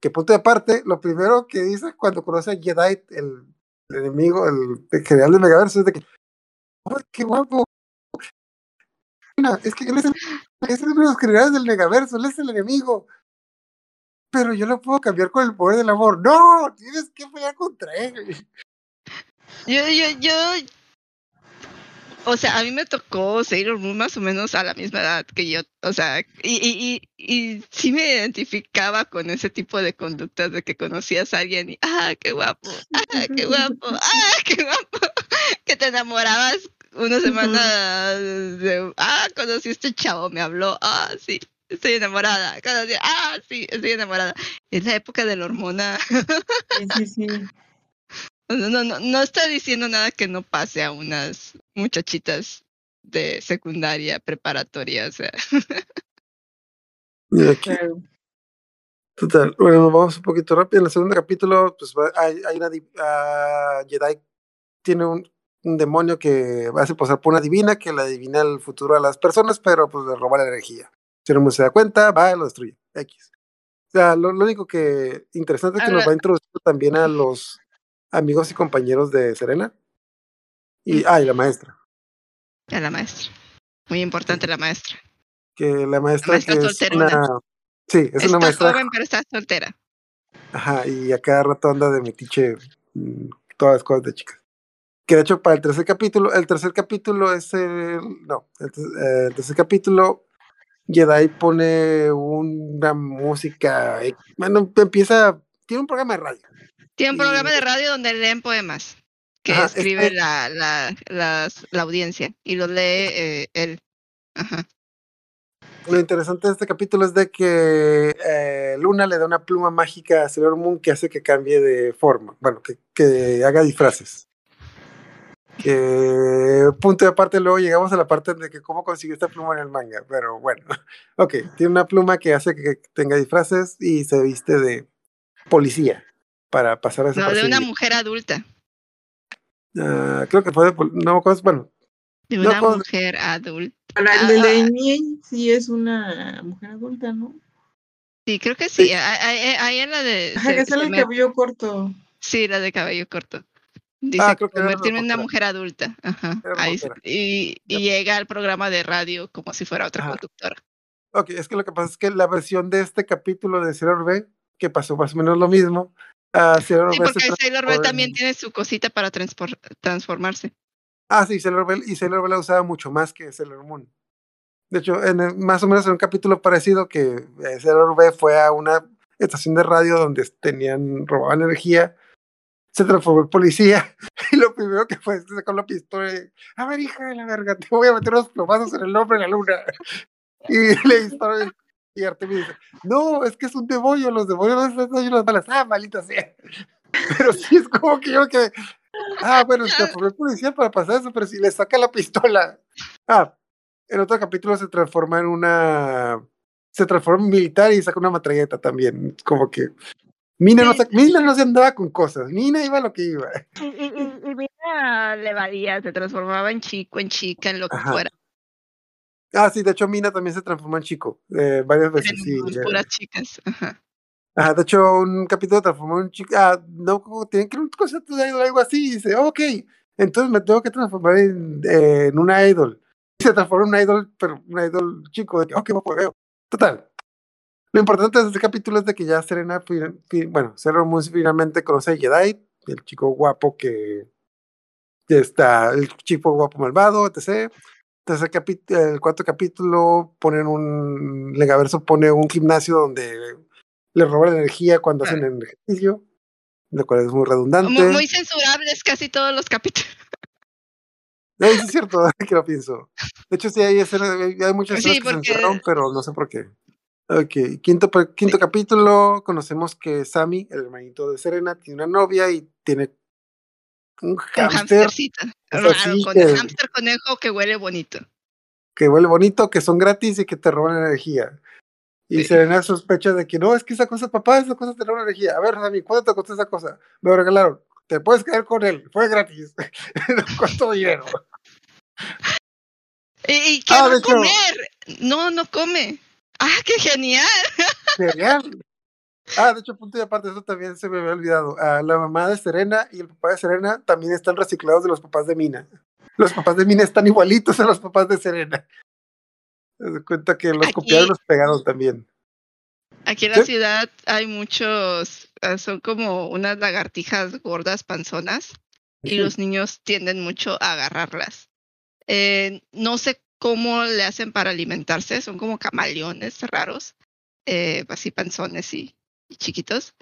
que punto de aparte, lo primero que dice cuando conoce a Jedi, el, enemigo, el, general del Megaverso, es de que, ¡ay, qué guapo! Es que él es, el, es uno de los generales del Megaverso, él es el enemigo. Pero yo lo puedo cambiar con el poder del amor. ¡No! Tienes que pelear contra él. Yo, yo, yo. O sea, a mí me tocó Sailor Moon más o menos a la misma edad que yo. O sea, y, y, y, y sí me identificaba con ese tipo de conductas de que conocías a alguien y, ah, qué guapo, ah, qué guapo, ah, qué guapo. [LAUGHS] Que te enamorabas una semana de, ah, conocí a este chavo, me habló, ah, sí, estoy enamorada. Conocí, ah, sí, estoy enamorada. Es la época de la hormona. Sí, sí, sí. No, no, no, no está diciendo nada que no pase a unas muchachitas de secundaria, preparatoria, o sea. Y aquí, Claro. Total, bueno, vamos un poquito rápido. En el segundo capítulo, pues va- hay, hay una ah, Jedi tiene un, un demonio que hace pasar por una divina que le adivina el futuro a las personas, pero pues le roba la energía. Si no se da cuenta, va y lo destruye. X. O sea, lo, lo único que interesante es que nos va introduciendo también a los amigos y compañeros de Serena. Y, ah, y la maestra. A la maestra. Muy importante la maestra. Que la maestra, maestra que es una. Sí, es está una maestra joven, pero está soltera. Ajá, y a cada rato anda de metiche mm, todas las cosas de chicas. Que de hecho para el tercer capítulo, el tercer capítulo es el, no, el, el tercer capítulo, Jedi pone una música, eh, bueno, empieza, tiene un programa de radio. Tiene un Y- programa de radio donde leen poemas que Ajá, escribe la, la, la audiencia y los lee eh, él. Ajá. Lo interesante de este capítulo es de que eh, Luna le da una pluma mágica a Sailor Moon que hace que cambie de forma, bueno, que, que haga disfraces. Que punto de aparte, luego llegamos a la parte de que cómo consiguió esta pluma en el manga, pero bueno, [LAUGHS] ok, tiene una pluma que hace que tenga disfraces y se viste de policía para pasar a No, de una mujer adulta. creo que fue de, no bueno, De una mujer adulta. Ahora, el Ah, de ah. Sí es una mujer adulta, ¿no? Sí, creo que sí. Sí. Ahí ahí en la de. Ajá, se- que sale se el me- cabello corto. Sí, la de cabello corto. Dice Ah, creo que era convertirme en una mujer adulta. Ajá. Ahí, y, llega al programa de radio como si fuera otra Ajá. conductora. Ok, es que lo que pasa es que la versión de este capítulo de Sailor B, que pasó más o menos lo mismo, a Sailor Sí, porque Sailor B transformó también en- tiene su cosita para transformarse. Ah, sí, Sailor Bell, y Sailor Bell la usaba mucho más que Sailor Moon. De hecho, en el- más o menos en un capítulo parecido que eh, Sailor B fue a una estación de radio donde tenían, robaban energía, se transformó en policía, [LAUGHS] y lo primero que fue es que sacó la pistola y, a ver, hija de la verga, te voy a meter unos plomazos en el nombre de la luna. [LAUGHS] Y le disparó y dice, no, es que es un demonio, los demonios no están las balas. Ah, malita sea. [LAUGHS] Pero sí es como que yo que, ah, bueno, se transformó el policía para pasar eso, pero si le saca la pistola. Ah, en otro capítulo se transforma en una, se transforma en militar y saca una matralleta también. Como que Mina no, se, Mina no se andaba con cosas, Mina iba a lo que iba. Y, y, y, y Mina le valía, se transformaba en chico, en chica, en lo que Ajá. fuera. Ah, sí, de hecho Mina también se transformó en chico, eh, varias veces, sí. puras puras chicas. Ajá. Ajá, de hecho, un capítulo transformó en chico. Ah, no, tienen que un concepto de idol, algo así. Y dice, ok, entonces me tengo que transformar en, eh, en una idol. Y se transforma en una idol, pero una idol chico. De que, ok, pues veo. Total. Lo importante de este capítulo es de que ya Serena, bueno, Sailor Moon finalmente conoce a Jedi, el chico guapo que ya está, el chico guapo malvado, etc. Tercer capítulo, el cuarto capítulo ponen un, Legaverso pone un gimnasio donde le roban energía cuando hacen el ejercicio, lo cual es muy redundante. Muy, muy censurables casi todos los capítulos. [LAUGHS] Sí es cierto, [LAUGHS] que lo pienso. De hecho, sí hay, escenas, hay muchas Sí, escenas que se censuraron, pero no sé por qué. Ok, quinto, quinto capítulo, conocemos que Sammy, el hermanito de Serena, tiene una novia y tiene un sea, Raro, con que- el hamster conejo que huele bonito. que huele bonito, que son gratis y que te roban energía. Y Sí. Serena sospecha de que no, es que esa cosa, papá, esa cosa te roba energía. A ver, Sammy, ¿cuánto te costó esa cosa? Me lo regalaron. Te puedes quedar con él, fue gratis. [LAUGHS] no costó dinero. [LAUGHS] Y, ¿qué Ah, va a comer? No, no come. ¡Ah, qué genial! [LAUGHS] Genial. Ah, de hecho, punto y aparte, eso también se me había olvidado. Ah, la mamá de Serena y el papá de Serena también están reciclados de los papás de Mina. Los papás de Mina están igualitos a los papás de Serena. Se da cuenta que los Aquí- copiaron y los pegaron también. Aquí en la ¿Sí? ciudad hay muchos, ah, son como unas lagartijas gordas panzonas y los niños tienden mucho a agarrarlas. Eh, no sé cómo le hacen para alimentarse, son como camaleones raros, eh, así panzones y chiquitos.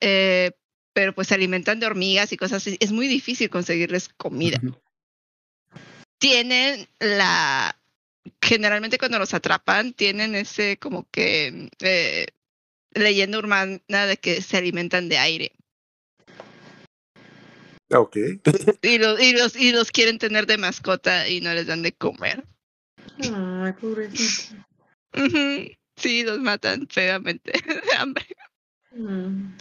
Eh, pero pues se alimentan de hormigas y cosas así. Es muy difícil conseguirles comida. Tienen la generalmente cuando los atrapan tienen ese como que eh, leyenda urbana de que se alimentan de aire Ok. [LAUGHS] y los y los y los quieren tener de mascota y no les dan de comer Ay, pobrecito. Sí los matan feamente [LAUGHS] de hambre Mm.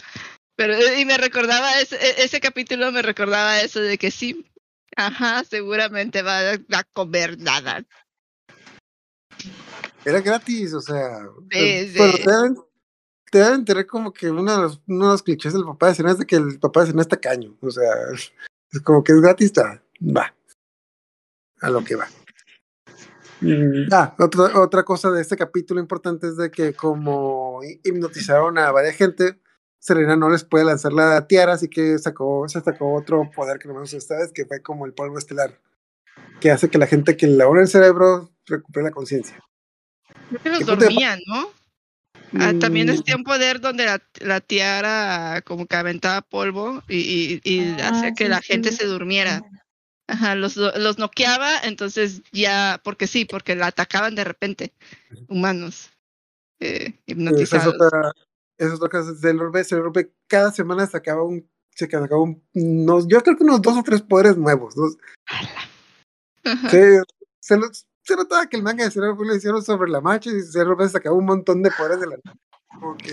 pero eh, y me recordaba ese, e- ese capítulo me recordaba eso de que sí ajá seguramente va a, comer nada Era gratis, o sea. Sí, pero sí. te deben, te deben enterar como que uno de, los, uno de los clichés del papá de Serena es de que el papá de Serena está caño. O sea, es como que es gratis, está, va. A lo que va. Mm, Ah, otra, otra cosa de este capítulo importante es de que como hi- hipnotizaron a varias gente, Serena no les puede lanzar la tiara, así que sacó, se sacó otro poder que no me gusta esta vez, que fue como el polvo estelar, que hace que la gente que le labora el cerebro recupere la conciencia. Creo que los ¿Qué punto de- dormían no Ah, también Mm, existía un poder donde la, la tiara como que aventaba polvo y, y, y Ah, hacía que sí, la sí. gente se durmiera. Ajá, los, los noqueaba, entonces ya, porque sí, porque la atacaban de repente, humanos eh, Esa es hipnotizados. otra, esa es otra cosa. B cada semana sacaba un, se sacaba un, unos, yo creo que unos dos o tres poderes nuevos. Se, se, lo- se notaba que el manga de B lo hicieron sobre la marcha y B sacaba un montón de poderes de la como que,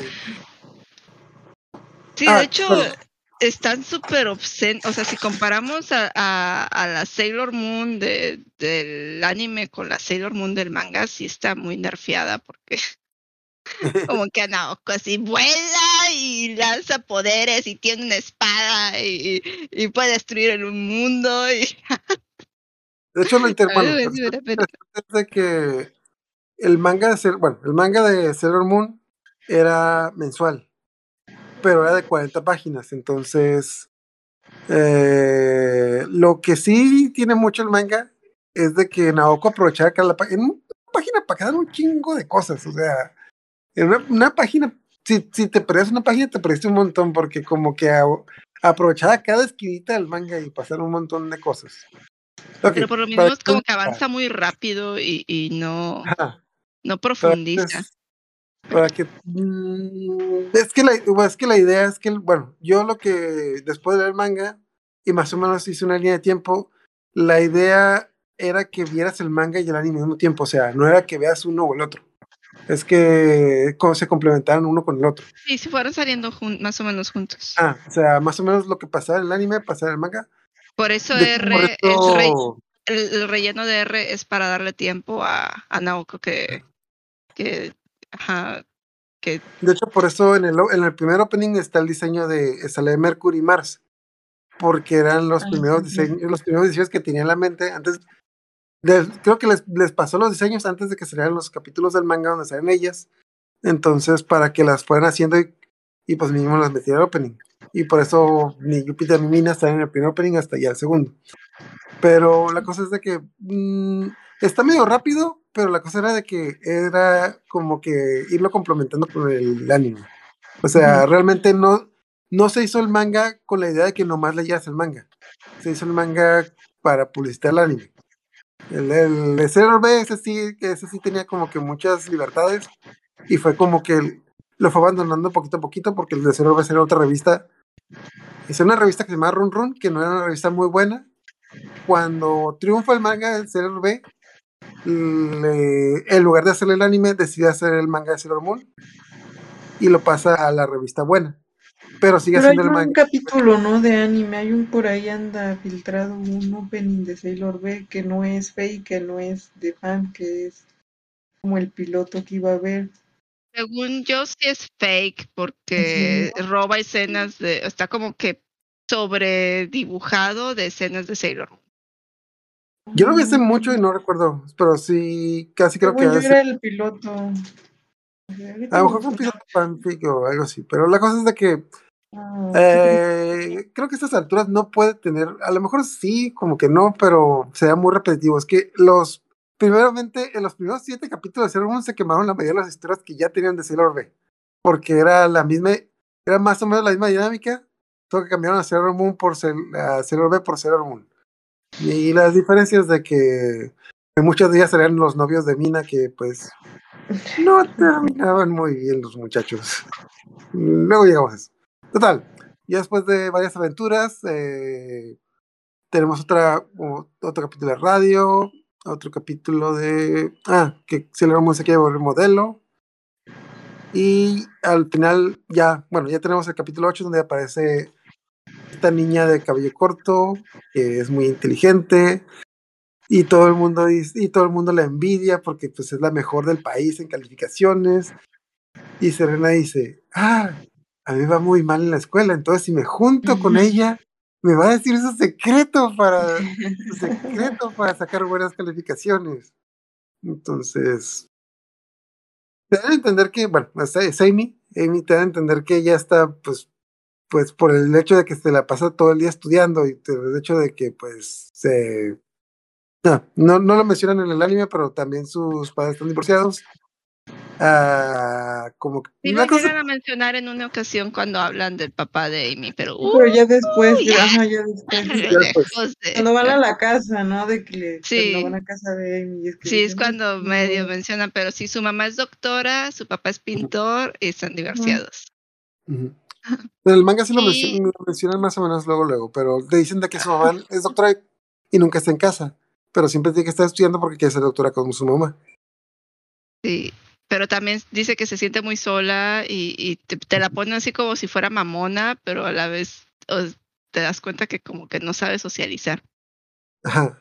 Sí, Ah, de hecho. Están súper obscenos. O sea, si comparamos a, a, a la Sailor Moon de, del anime con la Sailor Moon del manga, sí está muy nerfeada porque [LAUGHS] como que Naoko así vuela y lanza poderes y tiene una espada y, y puede destruir el mundo. Y... [LAUGHS] de hecho lo inter, bueno, Ay, lo sí, pero- pero- interesante es de que el manga de Sailor, bueno, el manga de Sailor Moon era mensual, pero era de 40 páginas, entonces eh, lo que sí tiene mucho el manga es de que Naoko aprovechaba cada página, en una página para cada un chingo de cosas, o sea, en una, una página, si, si te perdías una página te perdiste un montón, porque como que a- aprovechaba cada esquinita del manga y pasar un montón de cosas. Pero por lo es como que avanza muy rápido y, y no, Ajá. no profundiza. es- Para que mm, es que la bueno, es que la idea es que bueno, yo lo que después de leer el manga y más o menos hice una línea de tiempo, la idea era que vieras el manga y el anime al mismo tiempo, o sea, no era que veas uno o el otro. Es que como se complementaran uno con el otro. Sí, si fueron saliendo más o menos juntos. Ah, o sea, más o menos lo que pasaba en el anime, pasaba en el manga. Por eso De- R, el, re- el relleno de R es para darle tiempo a, a Naoko que, que, ajá, que De hecho, por eso en el, en el primer opening está el diseño de sale de Mercury y Mars. Porque eran los Ah, primeros sí. diseños, los primeros diseños que tenía en la mente antes. de- creo que les, les pasó los diseños antes de que salieran los capítulos del manga donde salen ellas. Entonces, para que las fueran haciendo y, y pues mínimo las metiera al opening. Y por eso ni Jupiter ni Mina están en el primer opening hasta ya el segundo. Pero la cosa es de que mm, está medio rápido, pero la cosa era de que era como que irlo complementando con el anime. O sea, Ujú. realmente no, no se hizo el manga con la idea de que nomás leías el manga. Se hizo el manga para publicitar el anime. El, el de Sailor B, ese sí, ese sí tenía como que muchas libertades y fue como que lo fue abandonando poquito a poquito porque el de Sailor B era otra revista. Es una revista que se llama Run Run, que no era una revista muy buena. Cuando triunfa el manga de Sailor B, le- en lugar de hacerle el anime, decide hacer el manga de Sailor Moon y lo pasa a la revista buena. Pero sigue Pero hay haciendo el un manga. capítulo, ¿no? De anime. Hay un por ahí anda filtrado un opening de Sailor B que no es fake, que no es de fan, que es como el piloto que iba a ver. según yo sí es fake porque roba escenas de, está como que sobre dibujado de escenas de Sailor Moon. Yo lo vi hace mucho y no recuerdo, pero sí, casi creo que yo hace- era el piloto. a lo mejor fue un piloto fanfic o algo así. Pero la cosa es de que Ah, Eh, creo que a estas alturas no puede tener, a lo mejor sí, como que no, pero sea muy repetitivo. Es que los, primeramente, en los primeros siete capítulos de Sailor Moon se quemaron la mayoría de las historias que ya tenían de Sailor B, porque era la misma, era más o menos la misma dinámica, solo que cambiaron a Sailor Moon por a Sailor B por Sailor Moon. Y las diferencias de que muchos días eran los novios de Mina que pues no terminaban muy bien los muchachos. Luego llegamos a eso. Total, ya después de varias aventuras, eh, tenemos otra, otro capítulo de radio, otro capítulo de... Ah, que Sailor Moon se quiere volver modelo. Y al final ya, bueno, ya tenemos el capítulo 8 donde aparece esta niña de cabello corto, que es muy inteligente. Y todo el mundo y todo el mundo la envidia porque pues es la mejor del país en calificaciones. Y Serena dice, ah, a mí va muy mal en la escuela, entonces si me junto con ella, me va a decir su secreto para, [LAUGHS] su secreto para sacar buenas calificaciones. Entonces, te dan a entender que, bueno, es Amy, Amy te da a entender que ella está, pues, pues por el hecho de que se la pasa todo el día estudiando y por el hecho de que, pues, se... No, no, no lo mencionan en el anime, pero también sus padres están divorciados. Ah, como que Sí lo cosa- llegan a mencionar en una ocasión cuando hablan del papá de Amy, pero uh, Pero ya después, ya. ajá, ya [LAUGHS] después. de- Cuando van a la casa, ¿no? De que le, Sí. cuando van a casa de Amy. es que Sí, es dicen, cuando "No". medio mencionan, pero sí, su mamá es doctora, su papá es pintor y están divorciados. En el manga sí lo, mencionan, lo mencionan más o menos luego, luego, pero te dicen de que su mamá es doctora y- nunca está en casa, pero siempre tiene que estar estudiando porque quiere ser doctora como su mamá. Sí, pero también dice que se siente muy sola y, y te, te la pone así como si fuera mamona, pero a la vez te das cuenta que como que no sabe socializar. Ajá.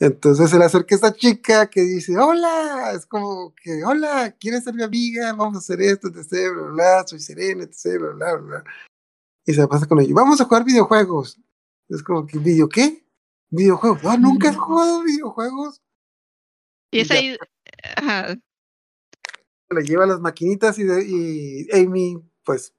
Entonces se le acerca esta chica que dice, hola, es como que, hola, ¿quieres ser mi amiga? Vamos a hacer esto, etc, bla, bla, soy Serena, etc, bla, bla, bla. Y se pasa con ella, vamos a jugar videojuegos. Es como que, ¿video qué? Videojuegos. No, nunca has jugado videojuegos. Y es ahí, ajá, le lleva las maquinitas y, de- y Amy, pues,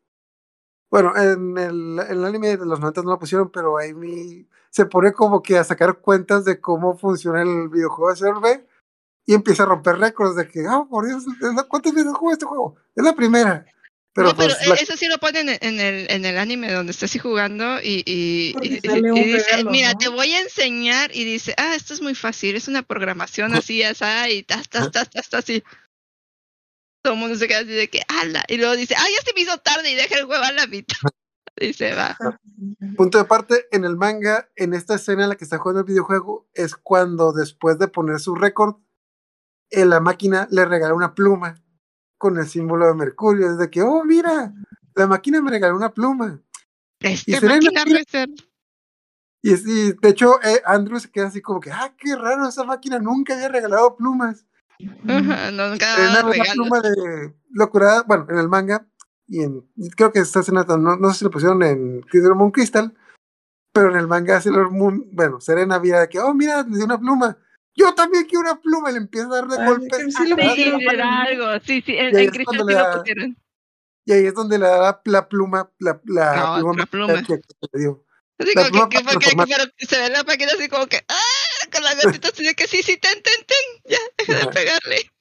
bueno, en el, en el anime de los 90 no lo pusieron, pero Amy se pone como que a sacar cuentas de cómo funciona el videojuego de CRB y empieza a romper récords de que, ah, por Dios, ¿es la- ¿cuántas veces juego este juego? Es la primera. Pero, no, pero pues, la- eso sí lo ponen en, en el, en el anime donde está así jugando y, y, y- sale y un dice, regalo, mira, ¿no? te voy a enseñar y dice, ah, esto es muy fácil, es una programación así, así, y tas, tas, tas, tas, tas, así. Todo el mundo se queda así de que, ala. Y luego dice, ay, ya se me hizo tarde y deja el huevo a la mitad. [LAUGHS] Y se va. Punto de parte, en el manga, en esta escena en la que está jugando el videojuego, es cuando después de poner su récord, en la máquina le regala una pluma con el símbolo de Mercurio. Es de que, oh, mira, la máquina me regaló una pluma. Este Serena, máquina reset. Y, y, de hecho, eh, Andrew se queda así como que, ah, qué raro, esa máquina nunca había regalado plumas. Ajá, ve una regalos. pluma de locura, bueno, en el manga, y en, creo que esta escena, no, no sé si lo pusieron en Sailor Moon Crystal, pero en el manga Sailor Moon, bueno, Serena vio de que, oh, mira, le dio una pluma. Yo también quiero una pluma, y le empieza a dar de Ah, golpes. sí algo. Sí, sí, Y en, ahí en es Crystal sí lo da- pusieron. Y ahí es donde le da la, la pluma, la, la La pluma, pluma. que, que le dio. Así La como que, que, porque- pero se ve la máquina así como que, ¡ah! Con la gatita así de que sí, sí, ten, ten, ten. Ya, deja [LAUGHS] de pegarle.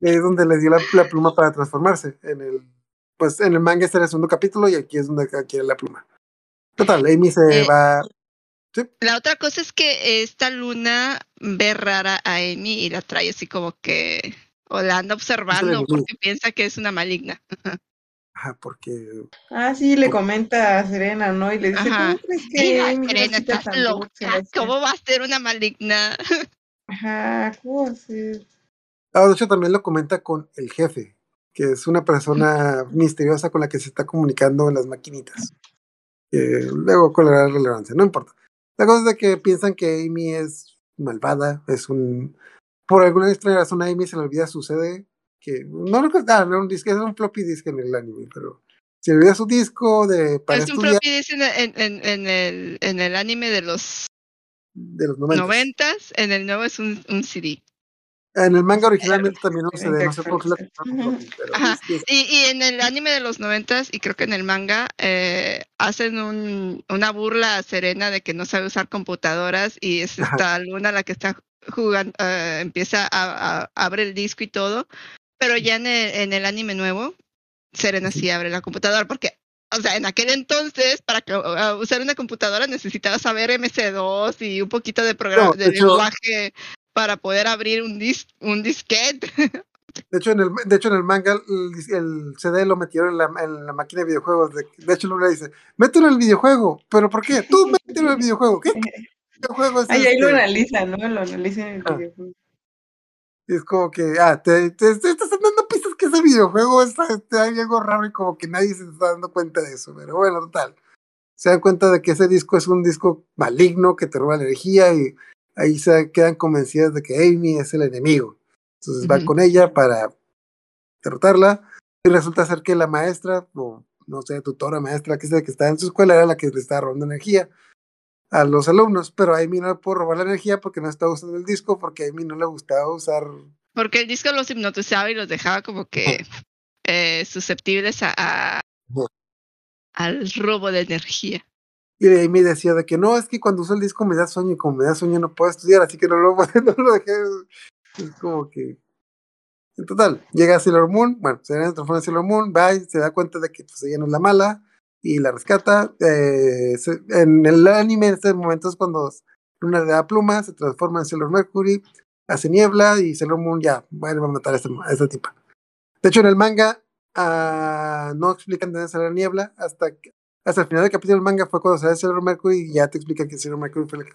Es donde le dio la, la pluma para transformarse. En el, pues en el manga era el segundo capítulo y aquí es donde adquiere la pluma. Total, Amy se Eh, va. La otra cosa es que esta luna ve rara a Amy y la trae así como que, o la anda observando porque piensa que es una maligna. Ajá, porque Ah, sí, le comenta a Serena, ¿no? Y le dice, Ajá. ¿cómo crees que Mira, Amy Serena, estás tan loca. dulce esta?" ¿Cómo va a ser una maligna? Ajá, ¿cómo va a ser? Ah, de hecho, también lo comenta con el jefe, que es una persona misteriosa con la que se está comunicando en las maquinitas. Que luego con la relevancia, no importa. La cosa es de que piensan que Amy es malvada, es un. Por alguna extraña razón a Amy se le olvida su CD, que no lo que ah, no, un disco, es un floppy disk en el anime, pero se le olvida su disco de para es un estudiar floppy disk en, en, en, en el, en el anime de los de los 90. noventas, en el nuevo es un, un CD. En el manga originalmente también no un que no sé por qué lo actualizar. llamaron floppy, pero Ajá. es que- Y, y en el anime de los noventas, y creo que en el manga, eh, hacen un, una burla a Serena de que no sabe usar computadoras y es Ajá. esta luna la que está jugando, eh, empieza a, a- abre el disco y todo, pero ya en el, en el anime nuevo, Serena sí abre la computadora porque, o sea, en aquel entonces, para que, uh, usar una computadora necesitaba saber MC2 y un poquito de programa, No, de de hecho- lenguaje para poder abrir un dis, un disquete. [LAUGHS] De hecho, en el, de hecho, en el manga, el, el CD lo metieron en la, en la máquina de videojuegos. De, de hecho, Luna dice, mételo en el videojuego. ¿Pero por qué? Tú mételo en el videojuego. ¿Qué [LAUGHS] videojuego es Ay, ahí lo este? analiza, ¿no? Lo analiza en el Ah. videojuego. Es como que, ah, te, te, te estás dando pistas que ese videojuego está, hay algo raro y como que nadie se está dando cuenta de eso. Pero bueno, total. Se dan cuenta de que ese disco es un disco maligno que te roba la energía y ahí se quedan convencidas de que Amy es el enemigo. Entonces van con ella para derrotarla y resulta ser que la maestra, o no sé, tutora, maestra, que sea que está en su escuela, era la que le estaba robando energía a los alumnos, pero a Amy no le pudo robar la energía porque no estaba usando el disco, porque a Amy no le gustaba usar Porque el disco los hipnotizaba y los dejaba como que eh, susceptibles a, al robo de energía. Y Amy decía de que no, es que cuando uso el disco me da sueño y como me da sueño no puedo estudiar, así que no lo, [LAUGHS] no lo dejé. Es como que. En total, llega Sailor Moon, bueno, se transforma en Sailor Moon, va y se da cuenta de que pues, ella no es la mala y la rescata. Eh, se- en el anime, en este momento es cuando Luna le da pluma, se transforma en Sailor Mercury, hace niebla y Sailor Moon ya, bueno, va a matar a esta, a esta tipa. De hecho, en el manga ah, no explican de dónde la niebla hasta hasta el final del capítulo del manga fue cuando sale Sailor Mercury y ya te explican que Sailor Mercury fue la que,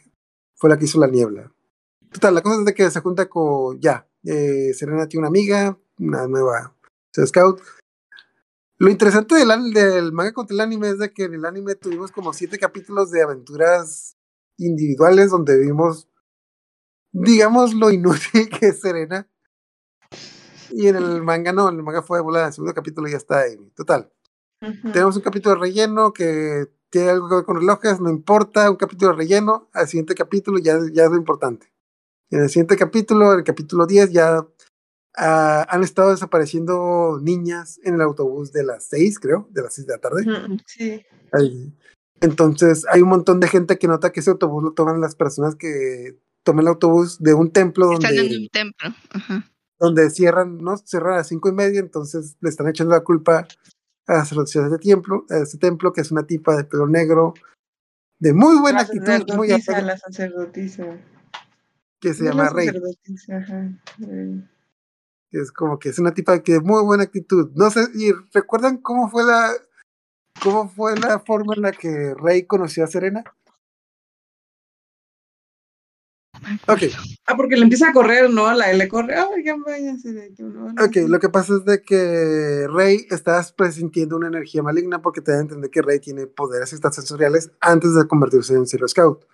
fue la que hizo la niebla. Total, la cosa es de que se junta con, ya, eh, Serena tiene una amiga, una nueva Scout. Lo interesante del, del manga contra el anime es de que en el anime tuvimos como siete capítulos de aventuras individuales donde vimos, digamos, lo inútil [LAUGHS] que es Serena. Y en el manga no, en el manga fue de volada, el segundo capítulo ya está Amy. Total. Ujú. Tenemos un capítulo de relleno que tiene algo que ver con relojes, no importa, un capítulo de relleno, al siguiente capítulo ya, ya es lo importante. En el siguiente capítulo, el capítulo 10, ya ah, han estado desapareciendo niñas en el autobús de las 6, creo, de las 6 de la tarde. Ujú, Sí. Ahí. Entonces hay un montón de gente que nota que ese autobús lo toman las personas que toman el autobús de un templo Están en donde, un templo. Ajá. donde cierran, ¿no? Cierran a las cinco y media, entonces le están echando la culpa a la sacerdotisa de templo, a ese templo, que es una tipa de pelo negro, de muy buena La actitud, muy la sacerdotisa. que se No, llama la Rey. ajá. Eh, que es como que es una tipa que muy buena actitud. No sé, y recuerdan cómo fue la cómo fue la forma en la que Rey conoció a Serena. Ok, Ah, porque le empieza a correr, ¿no? La le corre, ay, ya váyanse de aquí, no, no, ok, lo que pasa es de que Rey estás presintiendo una energía maligna porque te da a entender que Rey tiene poderes extrasensoriales antes de convertirse en Zero Scout.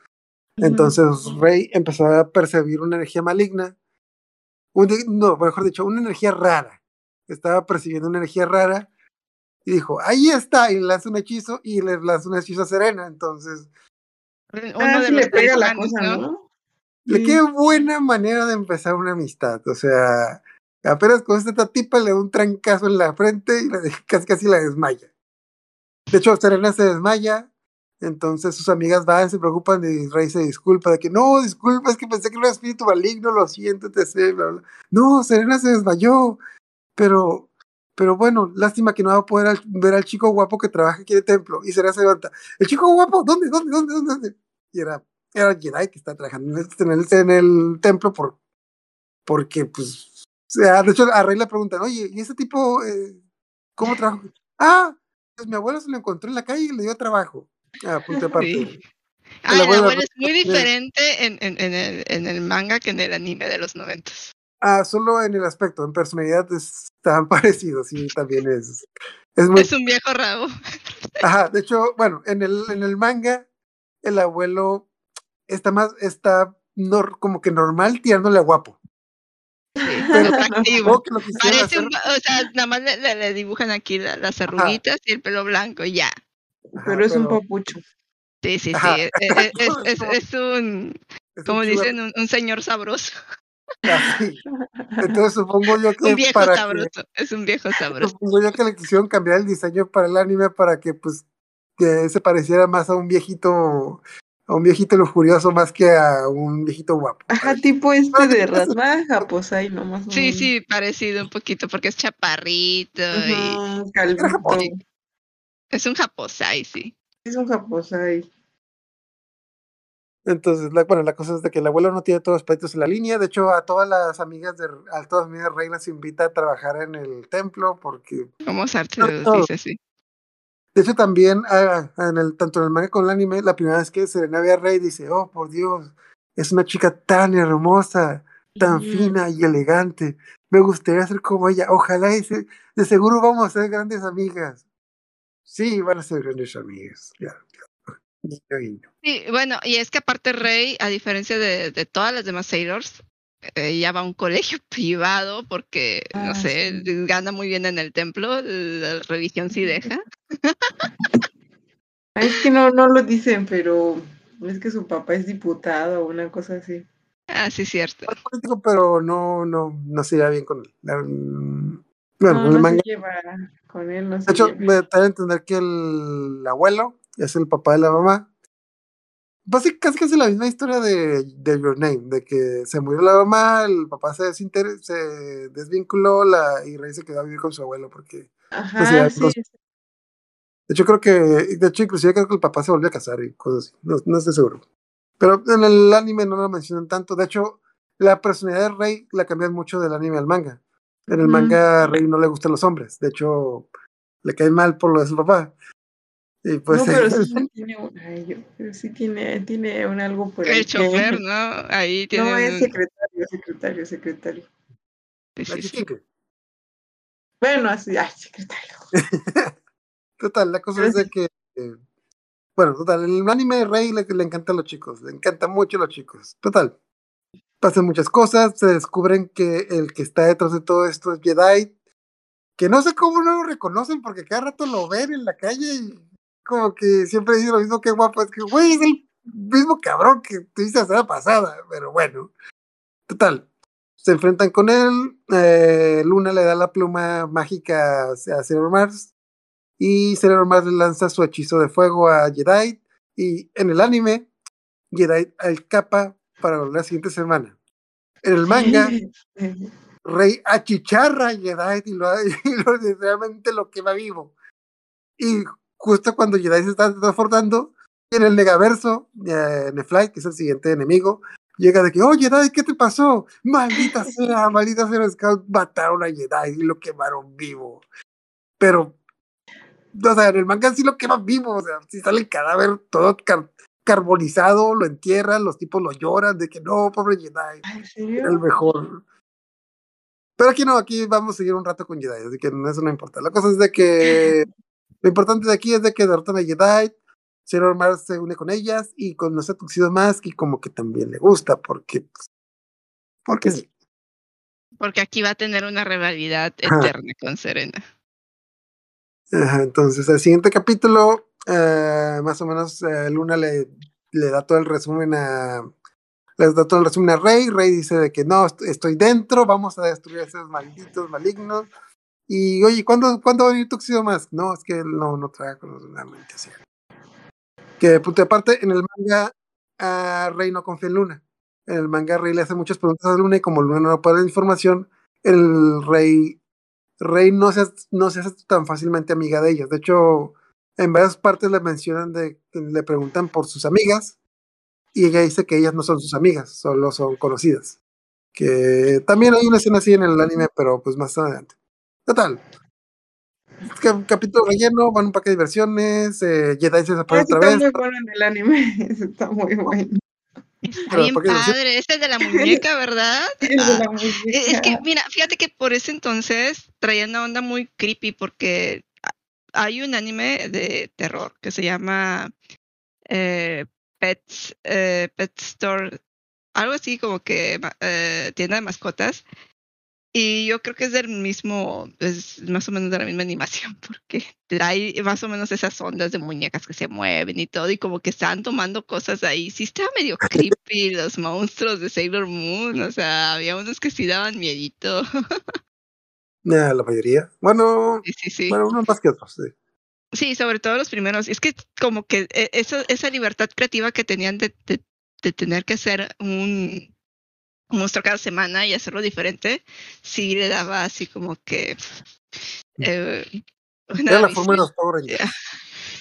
Entonces Rey empezó a percibir una energía maligna. Un no, mejor dicho, una energía rara. Estaba percibiendo una energía rara y dijo, ahí está, y le lanza un hechizo y le lanza un hechizo a Serena. Entonces, Uno Ah, de le pega la cosa, ¿no? ¿no? le Sí. qué buena manera de empezar una amistad. O sea, apenas con esta tipa le da un trancazo en la frente y la deja- [LAUGHS] casi, casi la desmaya. De hecho, Serena se desmaya. Entonces sus amigas van, se preocupan y Rey se disculpa de que no, disculpa, es que pensé que era un espíritu maligno, lo siento, etc. Bla, bla. No, Serena se desmayó. Pero, pero bueno, lástima que no va a poder ver al chico guapo que trabaja aquí en el templo. Y Serena se levanta. ¿El chico guapo? ¿Dónde? ¿Dónde? ¿Dónde? ¿Dónde? Y era, era Jedi que está trabajando en el templo por, porque, pues, o sea, de hecho, a Rey le preguntan, oye, ¿y ese tipo eh, cómo trabaja? Ah, pues mi abuelo se lo encontró en la calle y le dio trabajo. Ah, punto aparte. Sí. El Ah, el abuelo abuelo es muy diferente en, en, en, el, en el manga que en el anime de los noventas. Ah, solo en el aspecto, en personalidad están [LAUGHS] parecidos, sí, también es. Es muy. Es un viejo rabo. [LAUGHS] Ajá, de hecho, bueno, en el, en el manga, el abuelo está más, está nor- como que normal tirándole a guapo. Pero [LAUGHS] que lo Parece hacer- un, o sea, nada más le, le- le dibujan aquí la- las arruguitas y el pelo blanco ya. Ajá, Pero es un pero papucho. Sí, sí, sí. Ajá. Es, es- [LAUGHS] es- es- un, es como dicen, un, un señor sabroso. así. Entonces supongo yo que Un viejo para que, sabroso. Es un viejo sabroso. supongo yo que le quisieron cambiar el diseño para el anime para que pues que se pareciera más a un viejito a un viejito lujurioso más que a un viejito guapo. Ajá, tipo este de Rasmaja, pues ahí nomás. Sí, un- sí, parecido un poquito porque es chaparrito y calvito. Es un japosai, sí. Es un japosai. Entonces, la, bueno, la cosa es de que el abuelo no tiene todos los palitos en la línea. De hecho, a todas las amigas de a todas las amigas de Rey las invita a trabajar en el templo porque Como Sartre todo. dice así. De hecho, también ah, en el, tanto en el manga como en el anime, la primera vez que Serena ve a Rey dice, oh, por Dios, es una chica tan hermosa, tan fina y elegante. Me gustaría ser como ella. Ojalá y se- de seguro vamos a ser grandes amigas. Sí, van a ser grandes amigas. Ya, ya. Guiño, guiño. Sí, bueno, y es que aparte Rey, a diferencia de, de todas las demás Sailors, ella va a un colegio [LAUGHS] privado porque, no Ah, sé, sí. gana muy bien en el templo, la religión sí deja. [LAUGHS] Es que no, no lo dicen, pero es que su papá es diputado o una cosa así. Ah, sí, cierto. Es político, pero no, no, no se lleva bien con él. Bueno, no, el no manga se lleva con él, no se De hecho, lleva. me da a entender que el abuelo es el papá de la mamá. Básicamente, casi casi la misma historia de, de Your Name, de que se murió la mamá, el papá se, se desvinculó la, y Rey se quedó a vivir con su abuelo, porque Ajá, ya, sí. de hecho creo que, de hecho inclusive creo que el papá se volvió a casar y cosas así, no, no estoy seguro. Pero en el anime no lo mencionan tanto, de hecho la personalidad de Rey la cambian mucho del anime al manga. En el manga a Rey no le gustan los hombres, de hecho le cae mal por lo de su papá. Y pues no, pero [LAUGHS] sí tiene un, ay, yo- pero sí tiene, tiene un algo por ahí. El que- chofer, [LAUGHS] ¿no? Ahí tiene No, es secretario, secretario, secretario. sí, sí, sí. Bueno, así, ay, secretario. [LAUGHS] Total, la cosa es de que. eh, bueno, total, el anime de Rey le, le encanta a los chicos, le encanta mucho a los chicos. Total. Pasan muchas cosas, se descubren que el que está detrás de todo esto es Jedi, que no sé cómo no lo reconocen porque cada rato lo ven en la calle y como que siempre dicen lo mismo que guapo, es que güey, es el mismo cabrón que tuviste la semana pasada, pero bueno. Total. Se enfrentan con él, eh, Luna le da la pluma mágica a Sailor Mars y Sailor Mars le lanza su hechizo de fuego a Jedi y en el anime Jedi escapa para la siguiente semana. En el manga, [LAUGHS] Rey achicharra a Jedi y lo, [LAUGHS] y lo literalmente lo quema vivo. Y justo cuando Jedi se está transformando, en el Negaverso, eh, Neflight, que es el siguiente enemigo, llega de que, oye, Jedi, ¿qué te pasó? Maldita [LAUGHS] sea, maldita sea, los Scouts mataron a Jedi y lo quemaron vivo. Pero, o sea, en el manga sí lo queman vivo, o sea, si sale el cadáver todo carbonizado, lo entierran, los tipos lo lloran, de que no, pobre Jedi, Ay, ¿En era serio? el mejor. Pero aquí no, aquí vamos a seguir un rato con Jedi, así que eso no importa. La cosa es de que [LAUGHS] lo importante de aquí es de que derrotan a Jedi, Sailor Mars se une con ellas y conoce a Tuxedo Mask y como que también le gusta, porque, pues, porque sí. Porque aquí va a tener una rivalidad eterna con Serena. Entonces, el siguiente capítulo, eh, más o menos, eh, Luna le, da todo el resumen a. Les da todo el resumen a Rey. Rey dice de que no, est- estoy dentro, vamos a destruir a esos malditos malignos. Y oye, ¿cuándo, ¿cuándo va a venir Tuxedo Mask? No, es que no, no trae conocimiento así. Que, punto aparte, en el manga, Rey no confía en Luna. En el manga, Rey le hace muchas preguntas a Luna y como Luna no puede dar información, el Rey Rey no se, no se hace tan fácilmente amiga de ellas. De hecho, en varias partes le mencionan de le preguntan por sus amigas y ella dice que ellas no son sus amigas, solo son conocidas. Que también hay una escena así en el anime, pero pues más adelante. Total. Cap- capítulo relleno, van un paquete de diversiones, eh, Jedi se Eso otra está vez. muy bueno en el anime. [LAUGHS] Está muy bueno. Está Pero, bien padre. Este es de la [LAUGHS] muñeca, ¿verdad? De Ah, la Es que, mira, fíjate que por ese entonces traía una onda muy creepy porque hay un anime de terror que se llama eh, Pets, eh, Pet Store, algo así como que eh, tienda de mascotas. Y yo creo que es del mismo, es más o menos de la misma animación, [LAUGHS] porque hay más o menos esas ondas de muñecas que se mueven y todo, y como que están tomando cosas ahí. Sí estaba medio creepy los monstruos de Sailor Moon, o sea, había unos que sí daban miedito. [LAUGHS] Nah, la mayoría. Bueno, Sí, sí, sí. bueno, unos más que otros. sí. Sí, sobre todo los primeros. Es que como que eh, esa, esa libertad creativa que tenían de, de, de tener que hacer un monstruo cada semana y hacerlo diferente, sí le daba así como que... eh, Era la forma de los Power Rangers.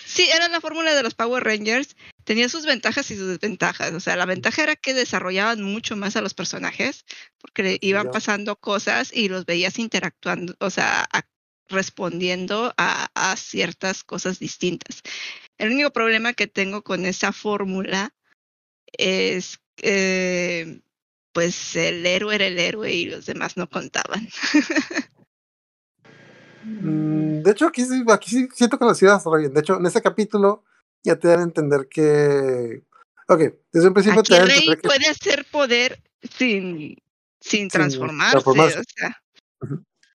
Sí, era la fórmula de los Power Rangers. Tenía sus ventajas y sus desventajas. O sea, la ventaja era que desarrollaban mucho más a los personajes porque le iban pasando cosas y los veías interactuando, o sea, a- respondiendo a, a ciertas cosas distintas. El único problema que tengo con esa fórmula es que, pues, el héroe era el héroe y los demás no contaban. [LAUGHS] Mm, De hecho, aquí sí, aquí sí siento que lo sí desarrollan. De hecho, en ese capítulo ya te dan a entender que. Ok, desde un principio Aquí te dan a Rey entender que. puede hacer poder sin, sin transformarse. transformarse. O sea.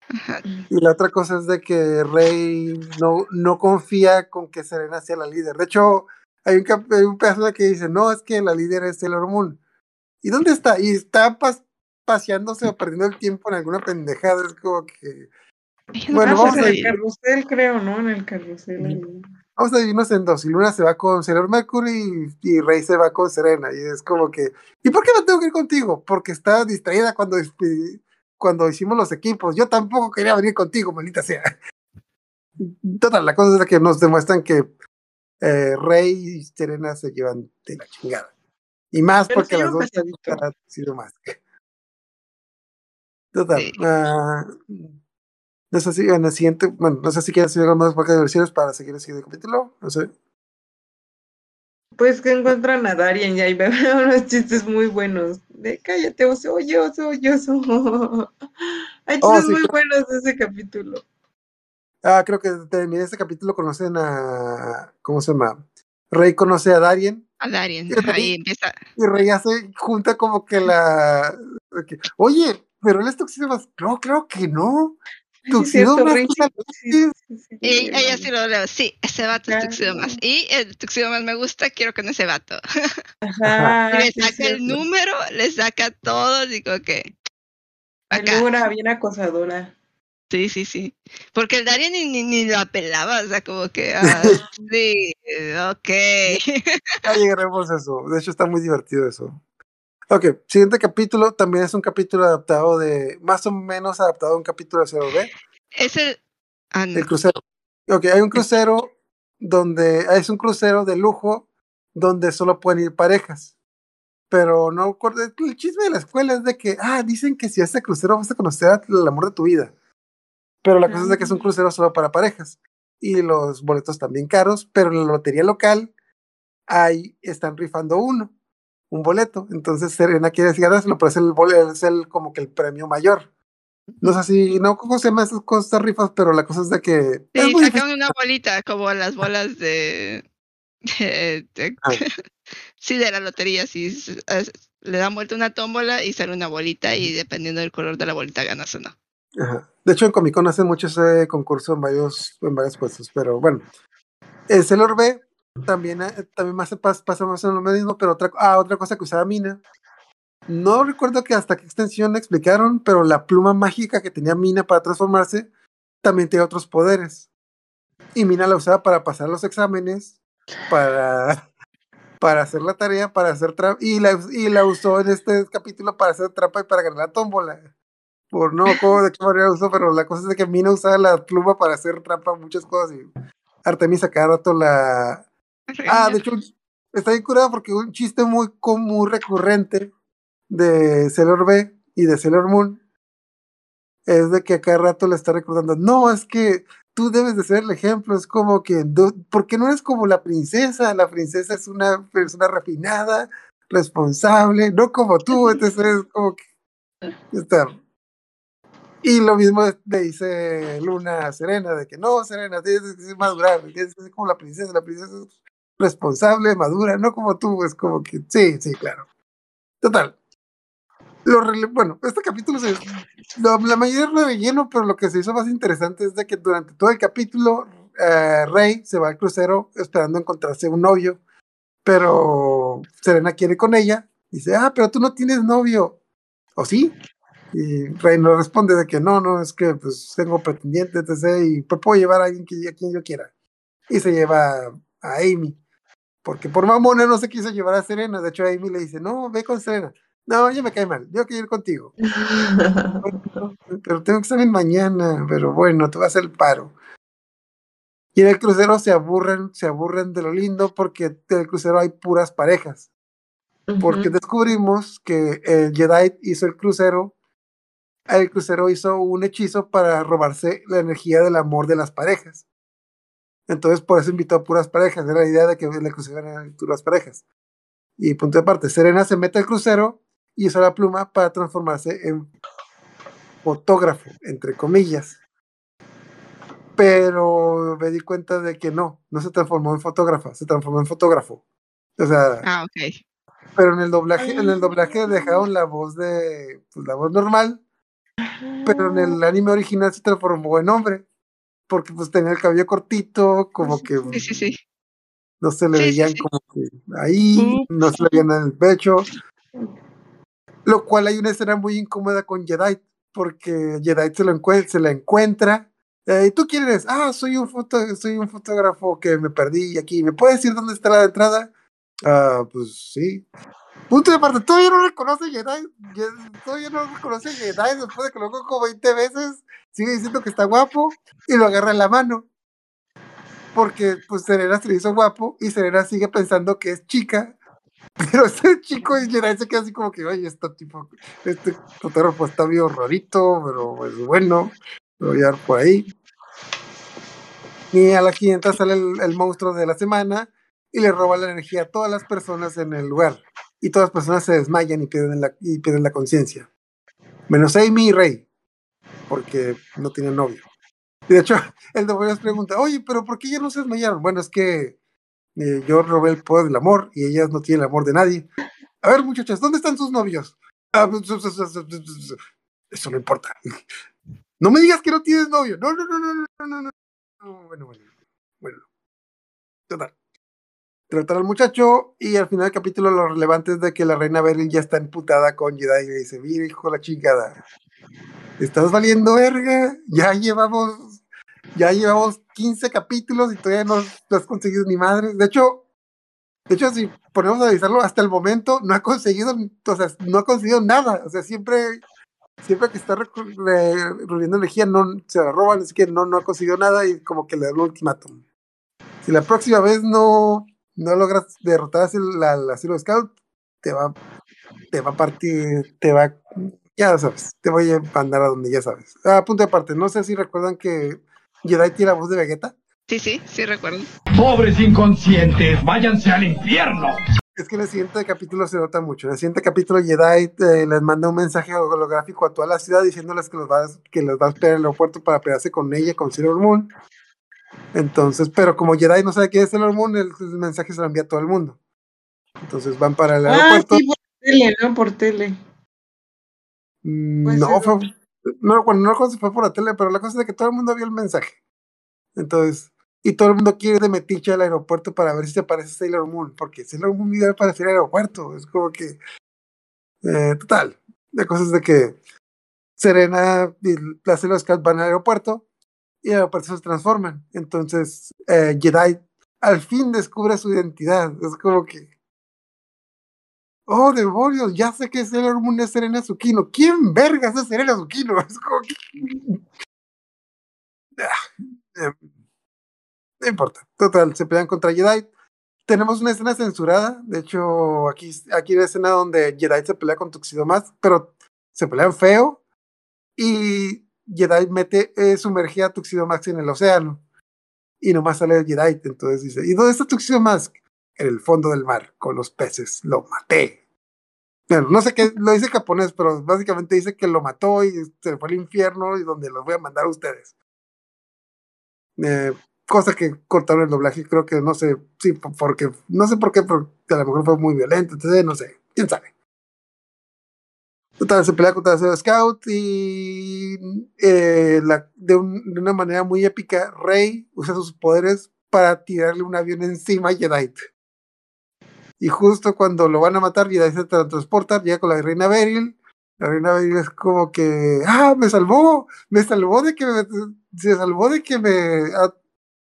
Ajá. Y la otra cosa es de que Rey no, no confía con que Serena sea la líder. De hecho, hay un, hay un pedazo que dice: No, es que la líder es Sailor Moon. ¿Y dónde está? Y está pas- paseándose o perdiendo el tiempo en alguna pendejada. Es como que. No Bueno, vamos a en el carrusel, creo, ¿no? En el carrusel. ahí. Vamos a dividirnos en dos. Y Luna se va con Sailor Mercury y, y Rey se va con Serena. Y es como que, ¿y por qué no tengo que ir contigo? Porque estaba distraída cuando, este, cuando hicimos los equipos. Yo tampoco quería venir contigo, maldita sea. Total, la cosa es que nos demuestran que eh, Rey y Serena se llevan de la chingada. Y más Pero porque las dos han pesadito. sido más. Total. Sí. ah, no sé si en el siguiente, bueno, no sé si quieres algo más para versiones para seguir el siguiente capítulo. No sé. Pues que encuentran a Darien y ahí [LAUGHS] veo unos chistes muy buenos. De cállate, oso, oye, oso, oye, oso. Hay Oh, chistes sí, muy buenos de ese capítulo. Ah, creo que terminé este capítulo conocen a. ¿Cómo se llama? Rey conoce a Darien A Darien. Y Rey- Ahí empieza. y Rey hace junta como que la. que, Oye, pero él es Tuxedo Mask. No, creo que no. [LAUGHS] Es algo sí, ella sí, lo leo. Sí, ese vato es Claro. más. Y el Tuxedo más me gusta, quiero con ese vato. Ajá, [LAUGHS] le Ah, sí, saca el número, le saca todo, digo que. Acá. era bien acosadora. Sí, sí, sí. Porque el Darien ni, ni, ni la pelaba, o sea, como que, [LAUGHS] ah, sí, ok. [LAUGHS] Ya llegaremos a eso. De hecho, está muy divertido eso. Ok, siguiente capítulo también es un capítulo adaptado de. Más o menos adaptado a un capítulo de 0B. Es el. Ah, no. El crucero. Ok, hay un crucero donde es un crucero de lujo donde solo pueden ir parejas. pero no. El chisme de la escuela es de que, ah, dicen que si haces crucero vas a conocer al amor de tu vida. Pero la cosa es de que es un crucero solo para parejas. Y los boletos también caros, pero en la lotería local ahí están rifando uno, un boleto. Entonces Serena quiere decir ganárselo, pero es el boleto, es el como que el premio mayor. No sé si, no, ¿cómo se llama esas cosas rifas? Pero la cosa es de que. Sí, sacan una bolita, como las bolas de. de- de- Ah. [LAUGHS] sí, de la lotería. Sí, es- le dan vuelta una tómbola y sale una bolita, y dependiendo del color de la bolita ganas o no. De hecho, en Comic Con hacen mucho ese concurso en varios, en varios puestos, pero bueno. El Sailor B también, eh, también pasa, más menos lo mismo, pero otra, ah, otra cosa que usaba Mina. No recuerdo que hasta qué extensión explicaron, pero la pluma mágica que tenía Mina para transformarse también tenía otros poderes. Y Mina la usaba para pasar los exámenes, para, [LAUGHS] para hacer la tarea, para hacer trampa, y la, y la usó en este capítulo para hacer trampa y para ganar la tómbola por no cómo de qué manera usó, pero la cosa es de que Mina usaba la pluma para hacer trampa muchas cosas y Artemisa cada rato la... Ah, de hecho, está bien curada porque un chiste muy, co- muy recurrente de Sailor B y de Sailor Moon es de que a cada rato le está recordando, no, es que tú debes de ser el ejemplo, es como que, porque no eres como la princesa, la princesa es una persona refinada, responsable, no como tú, entonces es como que está. Y lo mismo le dice Luna a Serena, de que no, Serena, tienes que madurar, tienes que ser como la princesa, la princesa es responsable, madura, no como tú, es como que, sí, sí, claro. Total. Lo bueno, este capítulo se, lo- la mayoría es relleno, pero lo que se hizo más interesante es de que durante todo el capítulo eh, Rey se va al crucero esperando encontrarse un novio, pero Serena quiere con ella, dice, ah, pero tú no tienes novio, ¿o sí? Y Rey no responde de que no, no, es que pues tengo pretendientes, etc. Y pues puedo llevar a alguien que, a quien yo quiera. Y se lleva a Amy. Porque por mamona no se quiso llevar a Serena. De hecho, Amy le dice, no, ve con Serena. No, ya me cae mal, yo quiero ir contigo. [LAUGHS] Pero tengo examen mañana, pero bueno, te va a hacer el paro. Y en el crucero se aburren, se aburren de lo lindo porque en el crucero hay puras parejas. Porque descubrimos que el Jedi hizo el crucero el crucero hizo un hechizo para robarse la energía del amor de las parejas. Entonces, por eso invitó a puras parejas. Era la idea de que el crucero eran puras parejas. Y punto de parte, Serena se mete al crucero y usa la pluma para transformarse en fotógrafo, entre comillas. Pero me di cuenta de que no, no se transformó en fotógrafa, se transformó en fotógrafo. O sea, Ah, ok. pero en el doblaje, en el doblaje dejaron la voz de, pues, la voz normal, pero en el anime original se transformó en hombre, porque pues tenía el cabello cortito, como que Sí, sí, sí. no se le veían como que ahí, no se le veían en el pecho. Lo cual hay una escena muy incómoda con Jedi, porque Jedi se, lo se la encuentra. eh, ¿Y tú quién eres? Ah, soy un, foto soy un fotógrafo que me perdí aquí. ¿Me puedes decir dónde está la entrada? Ah, pues sí. Punto de aparte, todavía no reconoce Jedi. Todavía no reconoce Jedi después de que lo como 20 veces. Sigue diciendo que está guapo y lo agarra en la mano porque pues Serena se le hizo guapo y Serena sigue pensando que es chica, [LAUGHS] pero este chico y Jedi se queda así como que, oye, este tipo, este fotógrafo está bien rarito, pero pues bueno, lo voy a dar por ahí. Y a la 500 sale el monstruo de la semana y le roba la energía a todas las personas en el lugar. Y todas las personas se desmayan y pierden la, y pierden la conciencia. Menos Amy y Rey, porque no tienen novio. Y de hecho, [LAUGHS] el de Boyas pregunta, oye, pero ¿por qué ya no se desmayaron? Bueno, es que eh, yo robé el poder del amor y ellas no tienen el amor de nadie. A ver, muchachas, ¿dónde están sus novios? "Ah, pues, pues, pues, Eso no importa. [LAUGHS] No me digas que no tienes novio. No, no, no, no, no, no, no, no. No, Bueno, bueno, bueno. Total. Tratan al muchacho y al final del capítulo lo relevante es de que la reina Beryl ya está emputada con Jedi y le dice, mira, hijo de la chingada, estás valiendo verga, ya llevamos, ya llevamos 15 capítulos y todavía no, has conseguido ni madre. De hecho, de hecho, si ponemos a avisarlo, hasta el momento no ha conseguido, o sea, no ha conseguido nada. O sea, siempre, siempre que está reuniendo energía, no se la roban, así que no, no ha conseguido nada y como que le dan un ultimátum. Si la próxima vez no, no logras derrotar a la, la Zero Scout, te va, te va a partir, te va, ya sabes, te voy a mandar a donde ya sabes. Ah, punto de parte, no sé si recuerdan que Jedi tiene la voz de Vegeta. Sí, sí, sí recuerdo. Pobres inconscientes, váyanse al infierno. Es que en el siguiente capítulo se nota mucho. En el siguiente capítulo Jedi eh, les manda un mensaje holográfico a toda la ciudad diciéndoles que los va, a- que los va a esperar en el aeropuerto para pelearse con ella, con Sailor Moon. Entonces, pero como Jedi no sabe quién es Sailor Moon, el, el mensaje se lo envía a todo el mundo. Entonces van para el Ah, aeropuerto. sí, por tele, ¿no? Por tele. Mm, Puede no, fue, no, bueno, no fue por la tele, pero la cosa es que todo el mundo vio el mensaje. Entonces, y todo el mundo quiere ir de metiche al aeropuerto para ver si se parece a Sailor Moon, porque Sailor Moon iba a aparecer al aeropuerto. Es como que. eh, total. La cosa es de que Serena y la Sailor Scout van al aeropuerto y aeropuerto se transforman. Entonces, eh, Jedi al fin descubre su identidad. Es como que. Oh, demonios, ya sé que Sailor Moon es Serena Tsukino. ¿Quién vergas es Serena Tsukino? [LAUGHS] Es como que. Ah, eh, no importa. Total, se pelean contra Jedi. Tenemos una escena censurada. De hecho, aquí, aquí hay una escena donde Jedi se pelea con Tuxedo Mask, pero se pelean feo. Y Jedi mete, eh, sumerge a Tuxedo Mask en el océano. Y nomás sale Jedi. Entonces dice: ¿Y dónde está Tuxedo Mask? En el fondo del mar, con los peces. Lo maté. Bueno, no sé qué, lo dice japonés, pero básicamente dice que lo mató y se fue al infierno y donde los voy a mandar a ustedes. Eh, cosa que cortaron el doblaje, creo que no sé, sí, po- porque, no sé por qué, porque a lo mejor fue muy violento, entonces no sé, quién sabe. Total, se pelea contra Zero Scout y eh, la- de, un- de una manera muy épica, Rey usa sus poderes para tirarle un avión encima a Jedi. Y justo cuando lo van a matar, Jedi se transporta, llega con la reina Beryl. La reina Beryl es como que, ah, me salvó, me salvó de que me, se salvó de que me, a-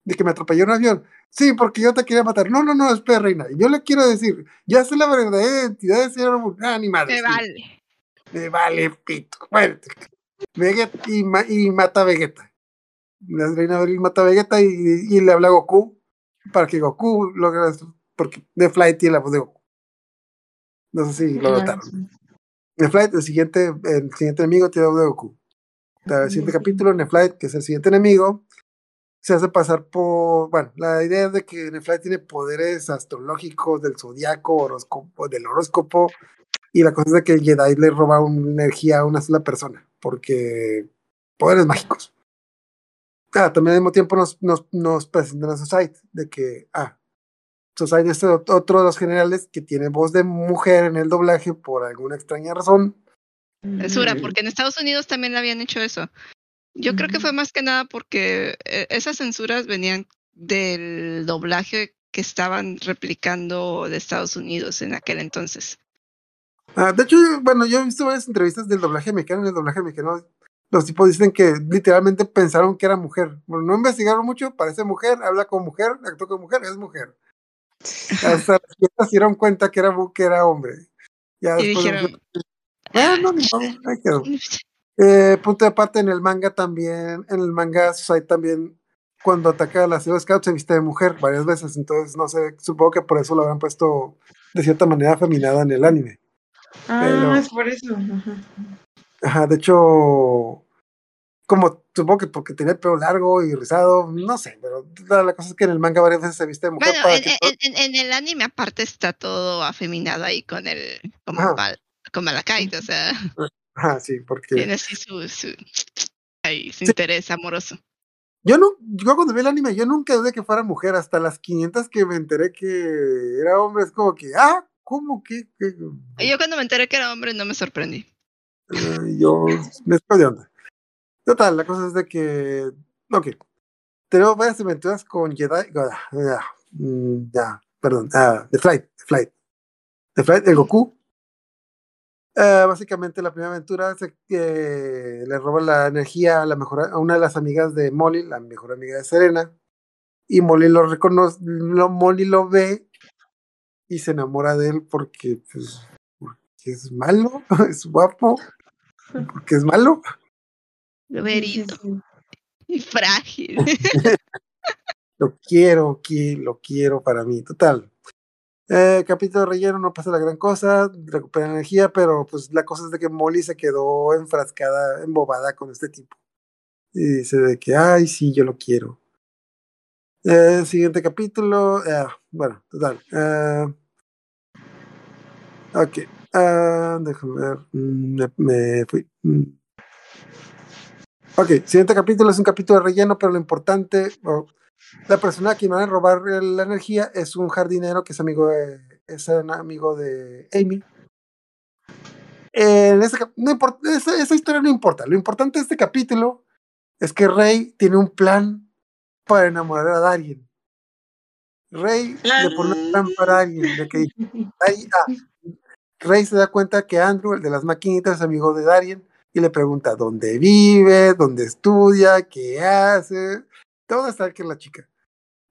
de que me atropelló un avión. Sí, porque yo te quería matar. No, no, no, espera, reina. Yo le quiero decir, ya sé la verdadera identidad de. Ah, ni madre. Me sí. vale. Me vale pito. Bueno, Vegeta y, ma- y mata a Vegeta. La reina Beryl mata a Vegeta y, y le habla a Goku para que Goku logre porque The Flight tiene la voz de Goku. No sé si lo notaron. The Flight, el siguiente, el siguiente enemigo tiene la voz de Goku. El siguiente capítulo, Neflight, que es el siguiente enemigo, se hace pasar por. Bueno, la idea es de que Neflight tiene poderes astrológicos del zodiaco, horóscopo, del horóscopo, y la cosa es de que Jedi le roba una energía a una sola persona, porque poderes mágicos. Ah, también al mismo tiempo nos, nos, nos presentan a Society, de que, ah, Society es ot- otro de los generales que tiene voz de mujer en el doblaje por alguna extraña razón. Censura, Mm. porque en Estados Unidos también habían hecho eso. Yo creo que fue más que nada porque eh, esas censuras venían del doblaje que estaban replicando de Estados Unidos en aquel entonces. Ah, de hecho, bueno, yo he visto varias entrevistas del doblaje mexicano. En el doblaje mexicano, los tipos dicen que literalmente pensaron que era mujer. Bueno, no investigaron mucho, parece mujer, habla como mujer, actúa como mujer, es mujer. Hasta las se dieron cuenta que era, que era hombre. Ya Y dijeron, bueno, ni modo, ahí quedó. [LAUGHS] Eh, punto de aparte, en el manga también, en el manga Society también, cuando ataca a la Zero Scout se viste de mujer varias veces, entonces no sé, supongo que por eso lo habrán puesto de cierta manera feminada en el anime. Ah, Pero- es por eso. Ajá. Ajá, de hecho, como supongo que porque tenía el pelo largo y rizado, no sé, pero la, cosa es que en el manga varias veces se viste de mujer Bueno, para en, que en- todo- en- en el anime aparte está todo afeminado ahí con el como. Mal- con Malachite, o sea, Ajá, sí, porque tiene así su, su, ahí, su Sí. interés amoroso. yo no, yo cuando vi el anime, yo nunca dudé que fuera mujer, hasta las 500 que me enteré que era hombre, es como que, ah, ¿cómo que? Yo cuando me enteré que era hombre no me sorprendí. Eh, yo me estoy de onda. Total, la cosa es de que, ok, tenemos varias aventuras con Jedi, ah, ah, mm, ya, perdón, ah, The Flight, The Flight, The Flight, el Goku. Eh, básicamente la primera aventura es que le roba la energía a, la mejor, a una de las amigas de Molly, la mejor amiga de Serena, y Molly lo reconoce, lo, Molly lo ve y se enamora de él porque, pues, porque es malo, [LAUGHS] es guapo, porque es malo. Sí. y frágil. [LAUGHS] lo quiero, qui- lo quiero para mí, total. Eh, capítulo de relleno, no pasa la gran cosa, recupera energía, pero pues la cosa es de que Molly se quedó enfrascada, embobada con este tipo. Y dice de que, ay, sí, yo lo quiero. Eh, siguiente capítulo, eh, bueno, total. Eh, ok, ah, déjame ver, mm, me, me fui. mm. Ok, siguiente capítulo es un capítulo de relleno, pero lo importante, o la persona a quien van a robar la energía es un jardinero que es amigo de, es un amigo de Amy. En ese no importa, esa, esa historia no importa. Lo importante de este capítulo es que Rey tiene un plan para enamorar a Darien. Rey le pone un plan para Darien. De que, [LAUGHS] ahí, ah, Rey se da cuenta que Andrew, el de las maquinitas, es amigo de Darien y le pregunta dónde vive, dónde estudia, qué hace, todo está que es la chica.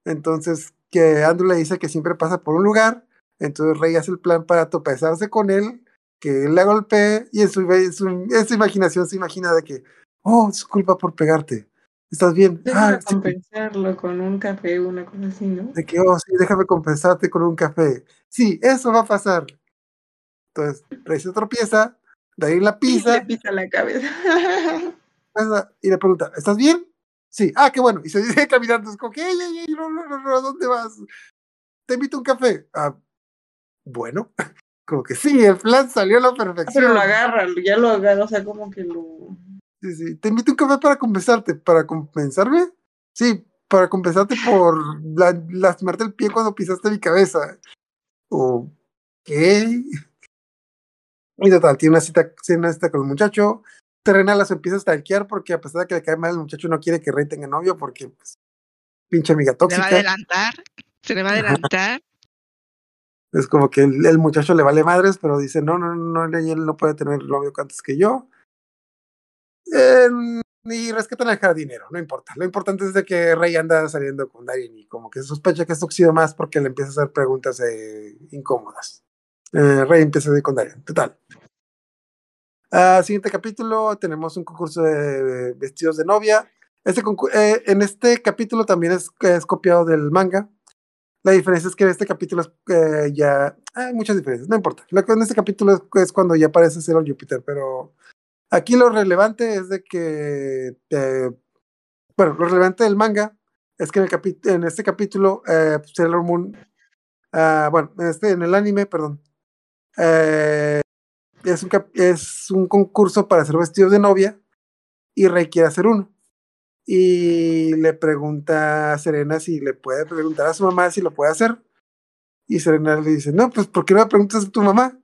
Entonces, que Andrew le dice que siempre pasa por un lugar, entonces Rey hace el plan para tropezarse con él, que él la golpee y en su, en su, en su imaginación se imagina de que, oh, disculpa por pegarte, ¿estás bien? Déjame Ah, sí, compensarlo con un café una cosa así, ¿no? de que, oh, sí, déjame compensarte con un café. Sí, eso va a pasar. Entonces, Rey se tropieza, ahí la Y pisa, [LAUGHS] le pisa la cabeza. [LAUGHS] y le pregunta, ¿estás bien? Sí, ah, qué bueno. Y se [LAUGHS] sigue caminando, es como que, ey, ey, ey, no, no, no, no, ¿a dónde vas? Te invito a un café. Ah, bueno, como que sí, el plan salió a la perfección. Pero lo agarra, ya lo agarra, o sea, como que lo. Sí, sí. Te invito a un café para compensarte. ¿Para compensarme? Sí, para compensarte por la- lastimarte el pie cuando pisaste mi cabeza. Ok. Y total, tiene una cita, tiene una cita con el muchacho. Terrena las empieza a stalkear porque a pesar de que le cae mal, el muchacho no quiere que Rey tenga novio porque, pues, pinche amiga Se le va a tóxica. adelantar. Se le va a adelantar. Es como que el, el muchacho le vale madres, pero dice, no, no, no, no, él no puede tener novio antes que yo. Em, y rescatan al jardinero, no importa. Lo importante es de que Rey anda saliendo con Darien y como que sospecha que es toxido más porque le empieza a hacer preguntas eh, incómodas. Eh, Rey empieza a ir con Darien, total. Ah, siguiente capítulo, tenemos un concurso de vestidos de novia. Este eh, en este capítulo también es, es copiado del manga. La diferencia es que en este capítulo es, eh, ya hay muchas diferencias, no importa. Lo que en este capítulo es, es cuando ya aparece Zero Júpiter, pero aquí lo relevante es de que, eh, bueno, lo relevante del manga es que en, el en este capítulo eh, Sailor Moon, ah, bueno, en, este, en el anime, perdón, eh, es, un es un concurso para hacer vestidos de novia y Rey quiere hacer uno y le pregunta a Serena si le puede preguntar a su mamá si lo puede hacer. Y Serena le dice, no, pues ¿por qué no le preguntas a tu mamá?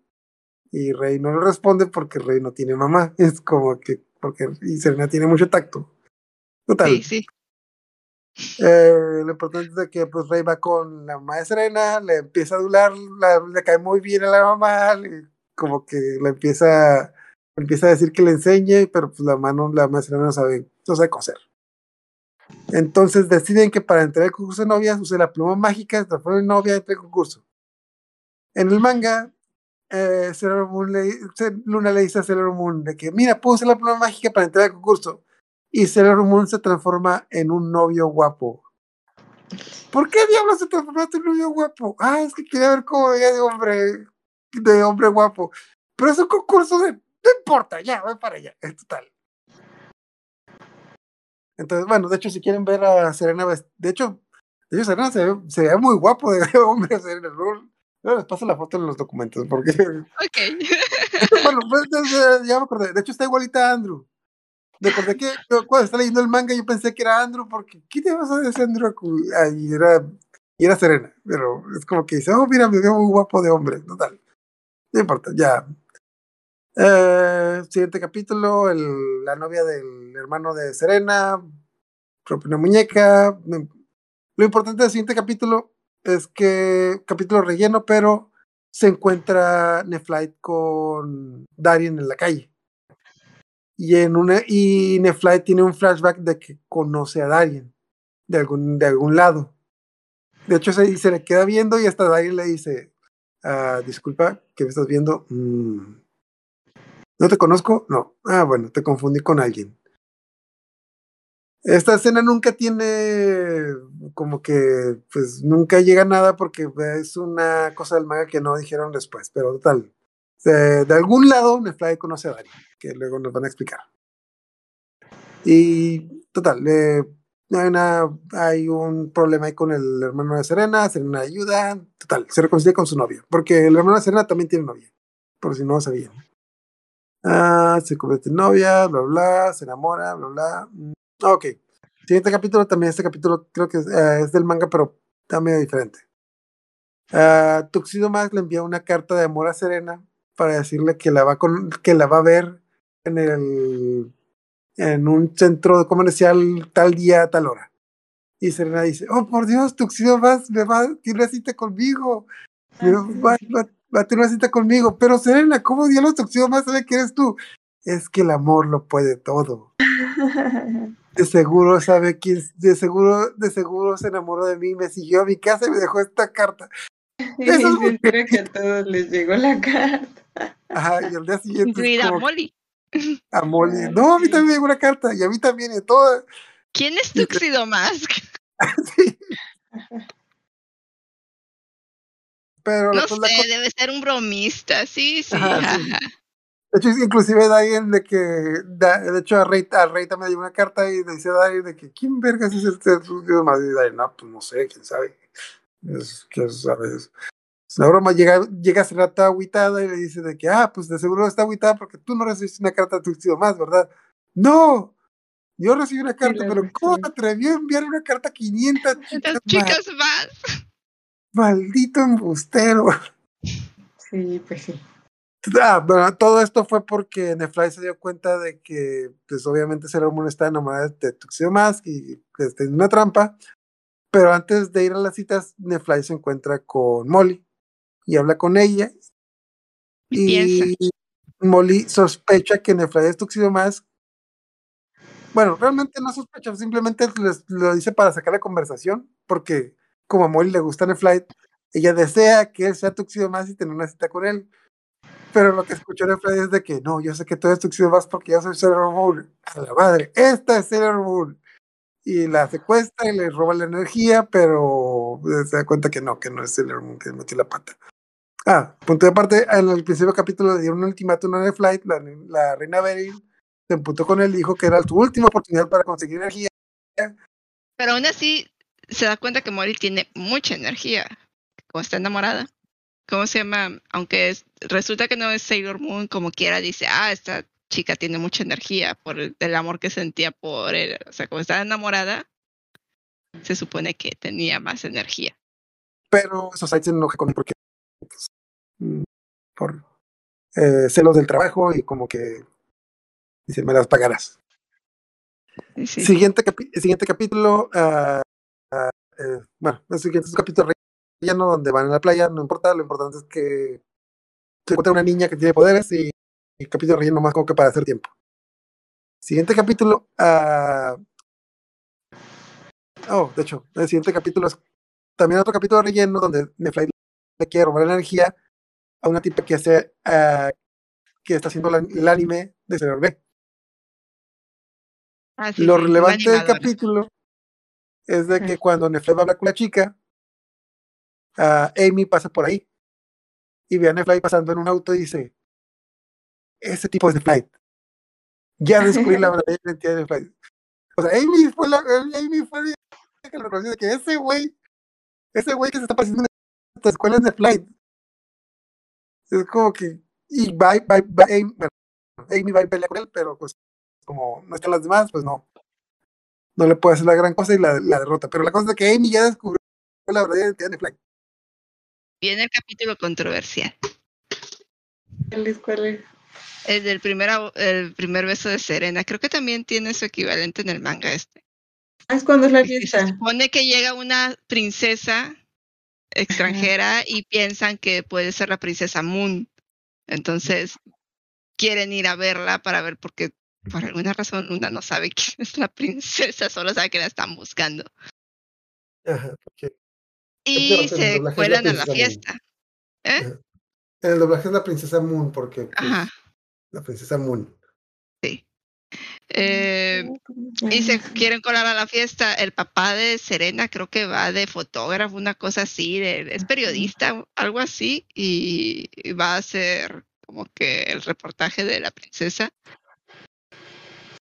Y Rey no le responde porque Rey no tiene mamá. [LAUGHS] Es como que, porque, Serena tiene mucho tacto. Total. Sí. Eh, lo importante es que pues Rey va con la mamá de Serena, le empieza a adular, la- le cae muy bien a la mamá, le- como que le empieza, empieza a decir que le enseñe, pero pues la mano, la mamá de Serena no sabe, no sabe coser. Entonces deciden que para entrar al concurso de novias use la pluma mágica, se transforma en novia entre el concurso. En el manga, eh, Moon le, Luna le dice a Sailor Moon de que, mira, puedo usar la pluma mágica para entrar al concurso. Y Sailor Moon se transforma en un novio guapo. ¿Por qué diablos se transformaste en un novio guapo? Ah, es que quería ver cómo veía de hombre, de hombre guapo. Pero es un concurso de, no importa, ya, voy para allá, es total. Entonces, bueno, de hecho, si quieren ver a Serena, de hecho, de hecho Serena se ve, se ve muy guapo de [LAUGHS] hombre, Serena. Luego, luego les paso la foto en los documentos, porque, Ok. [LAUGHS] bueno, pues, ya me acordé. De hecho, está igualita a Andrew. Recordé que yo cuando estaba leyendo el manga yo pensé que era Andrew, porque ¿qué te vas a decir Andrew? Y era, era Serena, pero es como que dice, oh, mira, me veo muy guapo de hombre, total. No importa, ya. Eh, siguiente capítulo, el- la novia del hermano de Serena, rompe una muñeca. Me- Lo importante del siguiente capítulo es que, capítulo relleno, pero se encuentra Neflight con Darien en la calle. Y, en una, y Neflight tiene un flashback de que conoce a Darien de algún, de algún lado. De hecho, se, se le queda viendo y hasta Darien le dice, "Ah, disculpa, ¿qué me estás viendo? "Mm, ¿No te conozco? No. Ah, bueno, te confundí con alguien. Esta escena nunca tiene como que, pues nunca llega a nada porque es una cosa del manga que no dijeron después, pero total. De, algún lado Nefly conoce a Dari, que luego nos van a explicar. Y total, eh, hay, un problema ahí con el hermano de Serena, Serena ayuda, total, se reconcilia con su novio, porque el hermano de Serena también tiene novia, por si no lo sabían. Ah, se convierte en novia, bla, bla, se enamora, bla, bla. Mm, Ok, siguiente capítulo, también este capítulo creo que es, eh, del manga, pero está medio diferente. Ah, Tuxedo Mask le envía una carta de amor a Serena para decirle que la va, con, que la va a ver en el en un centro comercial tal día, tal hora. Y Serena dice, oh por Dios, Tuxedo Mask me va, tiene una cita conmigo. Me Ah, sí. va, va- va a tener una cita conmigo. Pero Serena, ¿cómo diablos Tuxedo Mask sabe que eres tú? Es que el amor lo puede todo. [LAUGHS] De seguro sabe quién, de seguro, de seguro se enamoró de mí, me siguió a mi casa y me dejó esta carta. Y Eso es se entera que a todos les llegó la carta. Ajá, y al día siguiente Incluida como Molly. a Molly, No, a mí también me llegó una carta, y a mí también, y toda. ¿Quién es Tuxedo Mask? [LAUGHS] [LAUGHS] sí. Pero No pues, la sé, cosa- debe ser un bromista, sí, sí. Ajá, [LAUGHS] sí. de hecho, inclusive da alguien de que, de hecho, a Rey, a Rey también le llegó una carta y le dice a Dari de que, ¿quién vergas es este Tuxedo Mask? Y Dari, no, pues no sé, quién sabe. Es que, ¿sabes? Es una broma, llega, llega Serata agüitada y le dice de que, ah, pues de seguro está agüitada porque tú no recibiste una carta de Tuxedo más, ¿verdad? No, yo recibí una carta, la pero ¿cómo se atrevió a enviar una carta a 500 chicas? Más? chicas más. Maldito embustero. Sí, pues sí. Ah, bueno, todo esto fue porque Nefly se dio cuenta de que, pues obviamente Sailor Moon está enamorada de Tuxedo Mask y que está en una trampa. Pero antes de ir a las citas, Nefly se encuentra con Molly y habla con ella. Y piensa. Molly sospecha que Nefly es Tuxedo Mask. Bueno, realmente no sospecha, simplemente les- lo dice para sacar la conversación, porque como a Molly le gusta Nefly, ella desea que él sea Tuxedo Mask y tener una cita con él. Pero lo que escuchó Nefly es de que no, yo sé que tú eres Tuxedo Mask porque yo soy Sailor Moon. A la madre, esta es Sailor Moon. Y la secuestra y le roba la energía, pero se da cuenta que no, que no es Sailor Moon, que metió la pata. Ah, punto de aparte, en el principio del capítulo le dieron un ultimátum a Nefly, la, la reina Beryl se emputó con él y dijo que era su última oportunidad para conseguir energía. Pero aún así se da cuenta que Molly tiene mucha energía. Como está enamorada. ¿Cómo se llama? Aunque es- resulta que no es Sailor Moon, como quiera, dice, ah, esta chica tiene mucha energía por el, el amor que sentía por él. O sea, como está enamorada, se supone que tenía más energía. Pero Society se enoja con él porque pues, mm, por eh, celos del trabajo y como que dice, me las pagarás. Sí, sí. Siguiente, capi- siguiente capítulo, eh, bueno, el siguiente es un capítulo relleno donde van a la playa, no importa, lo importante es que se encuentra una niña que tiene poderes y el capítulo relleno más como que para hacer tiempo. Siguiente capítulo, ah, oh, de hecho, el siguiente capítulo es también otro capítulo relleno donde Nefly le quiere robar la energía a una tipa que hace, ah, que está haciendo la- el anime de Sailor B. Ah, sí, Lo sí, relevante del capítulo es de que Ujú. cuando Nefly va a hablar con la chica, ah, Amy pasa por ahí y ve a Nefly pasando en un auto y dice, ese tipo es Nefly. Ya descubrí la [LAUGHS] verdadera identidad de Nefly. O sea, Amy fue la, Amy fue la que lo reconoció de que ese güey, ese güey que se está pasando en esta escuela es Nefly. Es como que, y va, va, va Amy, Amy va y pelea con él, pero pues como no están las demás, pues no, no le puede hacer la gran cosa y la, la derrota. Pero la cosa es que Amy ya descubrió la verdadera identidad de Nefly. Viene el capítulo controversial. ¿Cuál es? ¿Cuál es? El del primer, el primer beso de Serena. Creo que también tiene su equivalente en el manga este. Ah, es cuando es la Y Se fiesta. supone que llega una princesa extranjera y piensan que puede ser la princesa Moon. Entonces quieren ir a verla para ver por qué, por alguna razón, Luna no sabe quién es la princesa, solo sabe que la están buscando. Ajá, porque Y se cuelan a la fiesta. ¿Eh? en el doblaje es la princesa Moon, porque pues, Ajá. La princesa Moon. Eh, y se quieren colar a la fiesta. El papá de Serena creo que va de fotógrafo, una cosa así, de, es periodista, algo así, y, y va a hacer como que el reportaje de la princesa.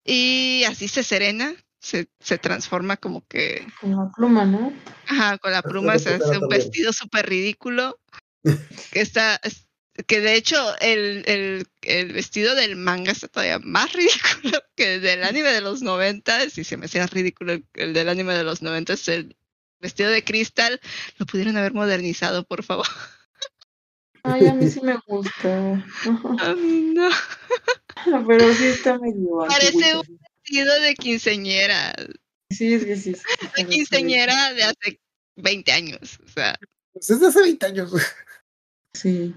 Y así se serena, se, se transforma como que, Con la pluma, ¿no? ajá, con la pluma se hace un también. vestido súper ridículo. [LAUGHS] que está, es- que de hecho el, el, el vestido del manga está todavía más [LAUGHS] ridículo que el del anime de los 90. Si se me hacía ridículo el, el del anime de los 90, es el vestido de cristal. Lo pudieron haber modernizado, por favor. Ay, a mí sí me gusta. [LAUGHS] A mí no. [LAUGHS] Pero sí está medio Parece un vestido de quinceñera. Sí, es que sí. sí, De quinceñera de hace 20 años. O sea, Pues es de hace 20 años. Sí.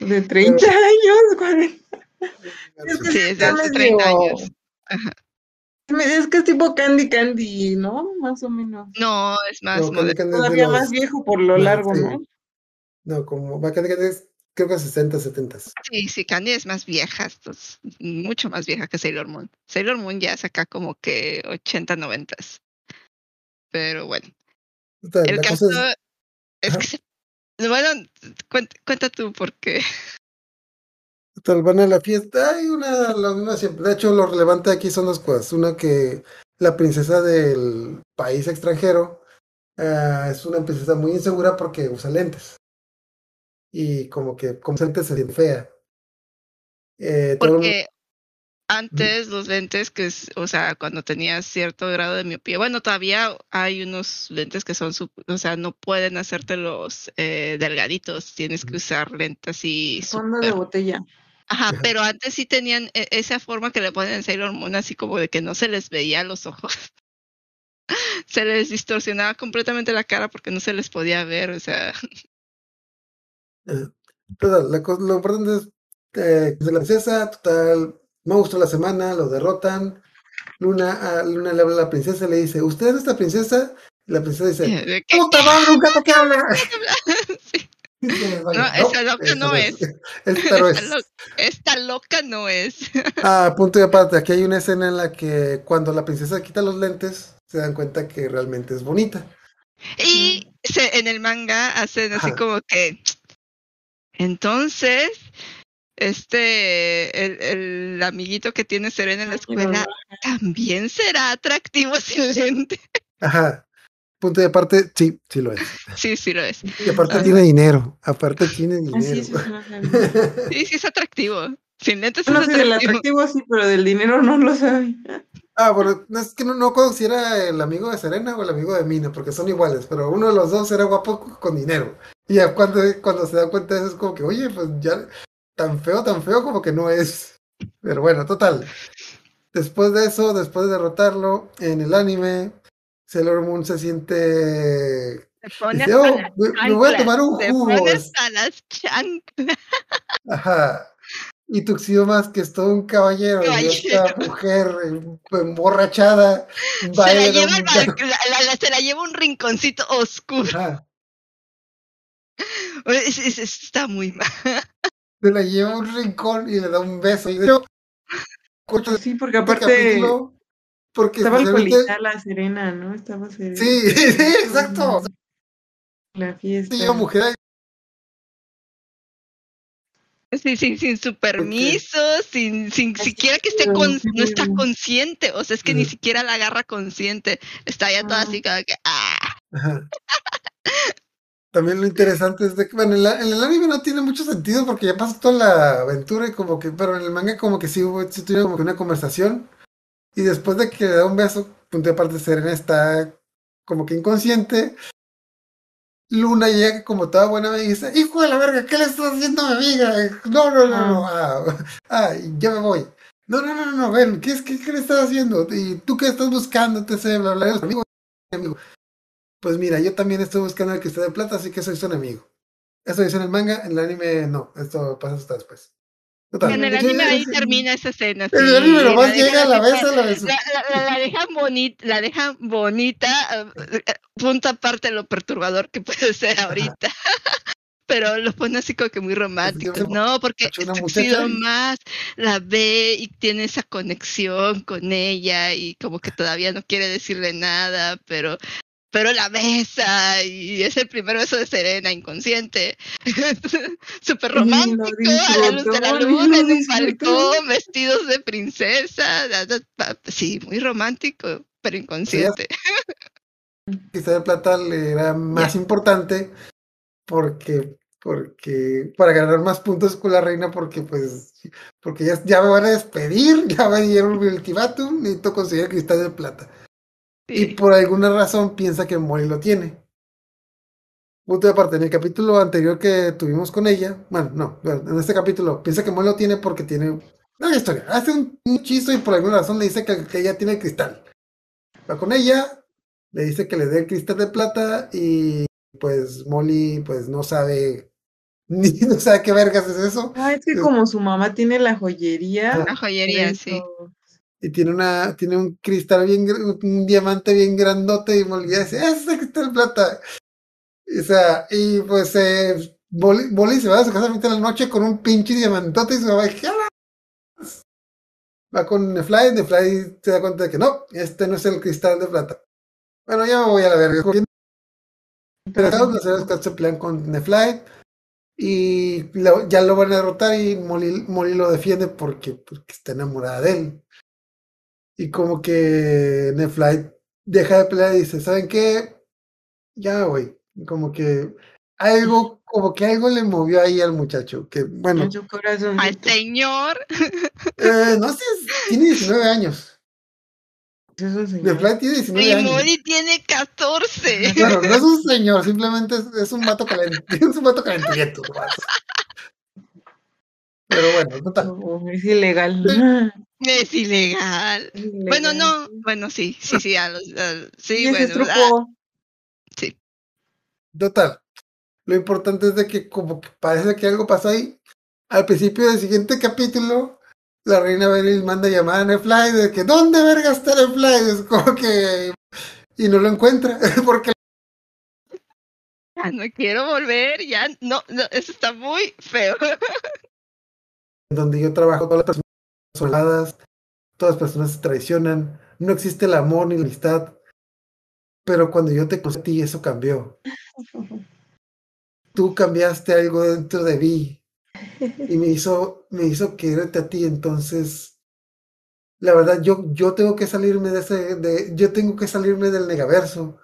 De 30 años, 40. Es que sí, es de hace medio- 30 años. Es que es tipo Candy Candy, ¿no? Más o menos. No, es más No, Candy moderno. Todavía los- más viejo por lo largo, sí. ¿no? No, como va Candy Candy es creo que 60, 70. Sí, sí, Candy es más vieja, es mucho más vieja que Sailor Moon. Sailor Moon ya es acá como que 80, 90. Pero bueno, Total, el caso es, es que se- Bueno, cuenta, cuenta tú por qué. total, van a la fiesta. Hay una, la misma siempre. De hecho, lo relevante aquí son dos cosas. Una que la princesa del país extranjero ah, es una princesa muy insegura porque usa lentes. Y como que con lentes se siente fea. Eh, Porque antes los lentes que es, o sea, cuando tenías cierto grado de miopía, bueno, todavía hay unos lentes que son, o sea, no pueden hacértelos eh, delgaditos, tienes que usar lentes así Fondo de súper botella. Ajá, pero antes sí tenían e- esa forma que le ponen en Sailor Moon, así como de que no se les veía los ojos. [LAUGHS] se les distorsionaba completamente la cara porque no se les podía ver, o sea, Eh, Total, la lo importante es eh, de la princesa, total, monstruo de la semana, lo derrotan. Luna, a Luna le habla a la princesa y le dice, ¿usted es esta princesa? Y la princesa dice, ¡Puta madre, un gato que habla! [LAUGHS] Sí. Va, [LAUGHS] No, [LAUGHS] esa loca no es. Esta no esta, es. lo- esta loca no es. Ah, punto y aparte, aquí hay una escena en la que cuando la princesa quita los lentes, se dan cuenta que realmente es bonita. Y se, en el manga hacen así Ajá. como que. Entonces, este, el, el amiguito que tiene Serena en la escuela también será atractivo [LAUGHS] sin lente. Ajá. Punto y aparte, sí, sí lo es. Sí, sí lo es. Y aparte Ajá. tiene dinero. Aparte tiene dinero. Así sí, sí, no. Sí, sí es atractivo. Sin lentes Bueno, es sí, del atractivo. atractivo sí, pero del dinero no lo sabía. Ah, bueno, no, es que no, no conozco si era el amigo de Serena o el amigo de Mina, porque son iguales, pero uno de los dos era guapo con dinero. Y ya cuando, cuando se dan cuenta de eso es como que, oye, pues ya tan feo, tan feo como que no es. Pero bueno, total. Después de eso, después de derrotarlo en el anime, Sailor Moon se siente... Se pone dice, hasta "Oh, las me, me voy a tomar un Se jugo. pone hasta las chanclas. [LAUGHS] Ajá. Y Tuxedo más que es todo un caballero, y esta Caballero. mujer emborrachada Se la, lleva un- la- se la lleva un rinconcito oscuro. Ajá. [LAUGHS] Está muy mal. [LAUGHS] se la lleva a un rincón y le da un beso. Y de hecho, Sí, porque este aparte capítulo, porque estaba especialmente- alcoholizada la Serena, ¿no? Estaba Serena. Sí, [LAUGHS] sí, exacto. La fiesta. llega mujer Sí, sí, sin su permiso, sin, sin siquiera que esté es, con, sí, no está sí. consciente, o sea, es que ni siquiera la agarra consciente, está ya toda así como que, ah. También lo interesante es de que, bueno, en, la- en el anime no tiene mucho sentido porque ya pasó toda la aventura y como que, pero en el manga como que sí hubo, sí tuvieron como que una conversación y después de que le da un beso, punto de parte Serena está como que inconsciente. Luna llega como toda buena y dice, hijo de la verga, ¿qué le estás haciendo a mi amiga? No, no, no, no, ah, ah, [LAUGHS] ya me voy. No, no, no, no, ven, ¿qué, qué, qué le estás haciendo? ¿Y tú qué estás buscando? Te sé, bla, bla, bla, amigo, amigo. Pues mira, yo también estoy buscando el cristal de plata, así que soy su enemigo. Eso dice en el manga, en el anime no, esto pasa hasta después. Total. en el anime ahí termina esa escena. En el anime nomás llega, dejan la besa, la besa. La, dejan bonita, la dejan bonita, eh, punto aparte de lo perturbador que puede ser ahorita. [LAUGHS] pero lo pone así como que muy romántico. No, porque y- más la ve y tiene esa conexión con ella y como que todavía no quiere decirle nada, pero pero la besa y es el primer beso de Serena inconsciente. [LAUGHS] Súper romántico, a la luz de la luna, en un balcón, vestidos de princesa. Sí, muy romántico, pero inconsciente. Cristal de plata le era más importante porque porque para ganar más puntos con la reina porque pues porque ya, ya me van a despedir [LAUGHS] ya me dieron mi ultimátum necesito conseguir el cristal de plata y por alguna razón piensa que Molly lo tiene. Punto de aparte en el capítulo anterior que tuvimos con ella bueno no en este capítulo piensa que Molly lo tiene porque tiene una historia. Hace un, un hechizo y por alguna razón le dice que, que ella tiene el cristal. Va con ella le dice que le dé el cristal de plata y pues Molly pues no sabe ni [LAUGHS] no sabe qué vergas es eso. Ah, es que como su mamá tiene la joyería. La joyería, sí. Y tiene una tiene un cristal bien un diamante bien grandote y Molly dice ese es el cristal de plata o sea y pues eh, Molly, Molly se va a su casa a mitad de la noche con un pinche diamantote y mamá dice, "¿Qué va con Nefly Nefly se da cuenta de que no este no es el cristal de plata. Bueno ya me voy a la verga. Pero los héroes se pelean con Neflight y lo- ya lo van a derrotar y Molly, Molly lo defiende porque, porque está enamorada de él. Y como que Neflight deja de pelear y dice, ¿saben qué? Ya me voy. Como que algo, como que algo le movió ahí al muchacho. Que bueno, En su corazón. Al señor. eh, no sé, tiene 19 años. Neflight tiene 19 Y años. Molly tiene 14. Claro, no es un señor, simplemente es, es un vato calent, [LAUGHS] es un calenturiento. nomás. Pero bueno, total. Oh, es ilegal. Es ilegal. Es Bueno, no, bueno, sí, sí, sí, a los, a- sí, Sí, bueno, ah, truco. Total. Lo importante es de que como que parece que algo pasó ahí. Al principio del siguiente capítulo, la reina Beryl manda llamar a Nefly de que ¿dónde verga está Nefly? Es como que... Y no lo encuentra, [LAUGHS] porque ya no quiero volver, ya no, no, eso está muy feo. [LAUGHS] donde yo trabajo todas las personas son soldadas, todas las personas se traicionan, no existe el amor ni la amistad. Pero cuando yo te conocí a ti, eso cambió. [LAUGHS] Tú cambiaste algo dentro de mí y me hizo, me hizo quererte a ti. Entonces, la verdad, yo, yo tengo que salirme de ese, de, yo tengo que salirme del negaverso.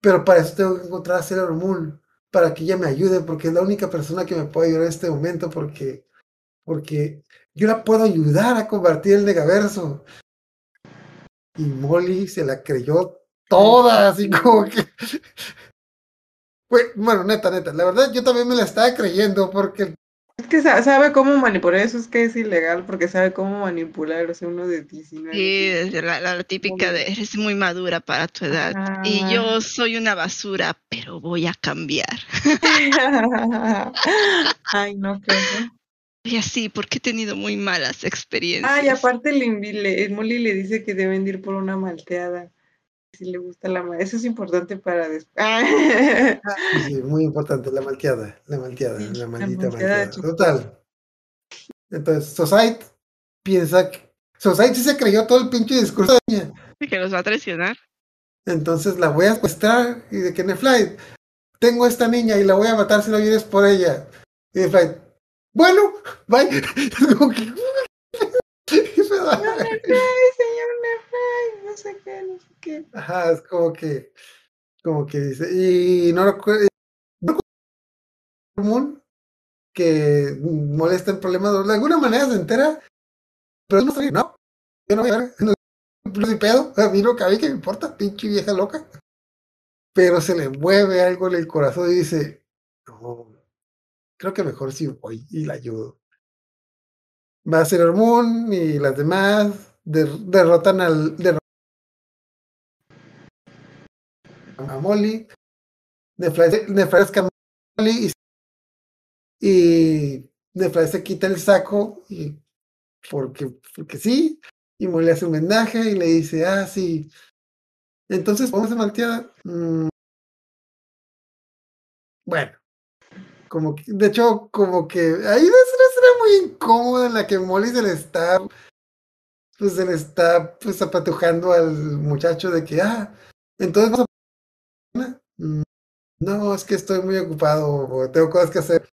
Pero para eso tengo que encontrar a Sailor Moon, para que ella me ayude, porque es la única persona que me puede ayudar en este momento, porque, porque yo la puedo ayudar a convertir el negaverso. Y Molly se la creyó toda, así como que. [LAUGHS] Bueno, neta, neta, la verdad yo también me la estaba creyendo porque Es que sa- sabe cómo manipular, eso es que es ilegal, porque sabe cómo manipular, o sea, uno de 19. Sí, es la, la típica de eres muy madura para tu edad. Y yo soy una basura, pero voy a cambiar. [LAUGHS] [LAUGHS] Ay, no, qué horror. Y así, porque he tenido muy malas experiencias. Ay, aparte le, invi- le- Molly le dice que deben de ir por una malteada. Si le gusta la malteada. Eso es importante para después. [LAUGHS] Sí, sí, muy importante, la malteada, la malteada, Sí, la la maldita malteada. Total. Entonces, Society piensa que. Society sí se creyó todo el pinche discurso de ella. que los va a traicionar. Entonces la voy a secuestrar y de que Neflight, tengo esta niña y la voy a matar si no vienes por ella. Y Neflight, bueno, bye. [LAUGHS] [LAUGHS] Señor no sé qué, no sé qué. Ajá, es como que, como que dice, y no recuerdo, no común que molesta en problemas, de alguna manera se entera, pero no sé, no, yo no voy a ver, [LAUGHS] no, no pedo, a mí no cabe que me importa, pinche vieja loca. Pero se le mueve algo en el corazón y dice, no, creo que mejor si voy y la ayudo. Va a ser Moon y las demás der- derrotan al derrotan a Molly, Nefly Nefly a Molly y, y se quita el saco y porque, porque sí, y Molly hace un homenaje y le dice, ah, sí. Entonces, ¿podemos ser malteada? Mm. Bueno, Como que, de hecho, como que hay una escena muy incómoda en la que Molly se le está, pues se le está pues zapatujando al muchacho de que, ah, entonces vamos a... No, es que estoy muy ocupado, tengo cosas que hacer.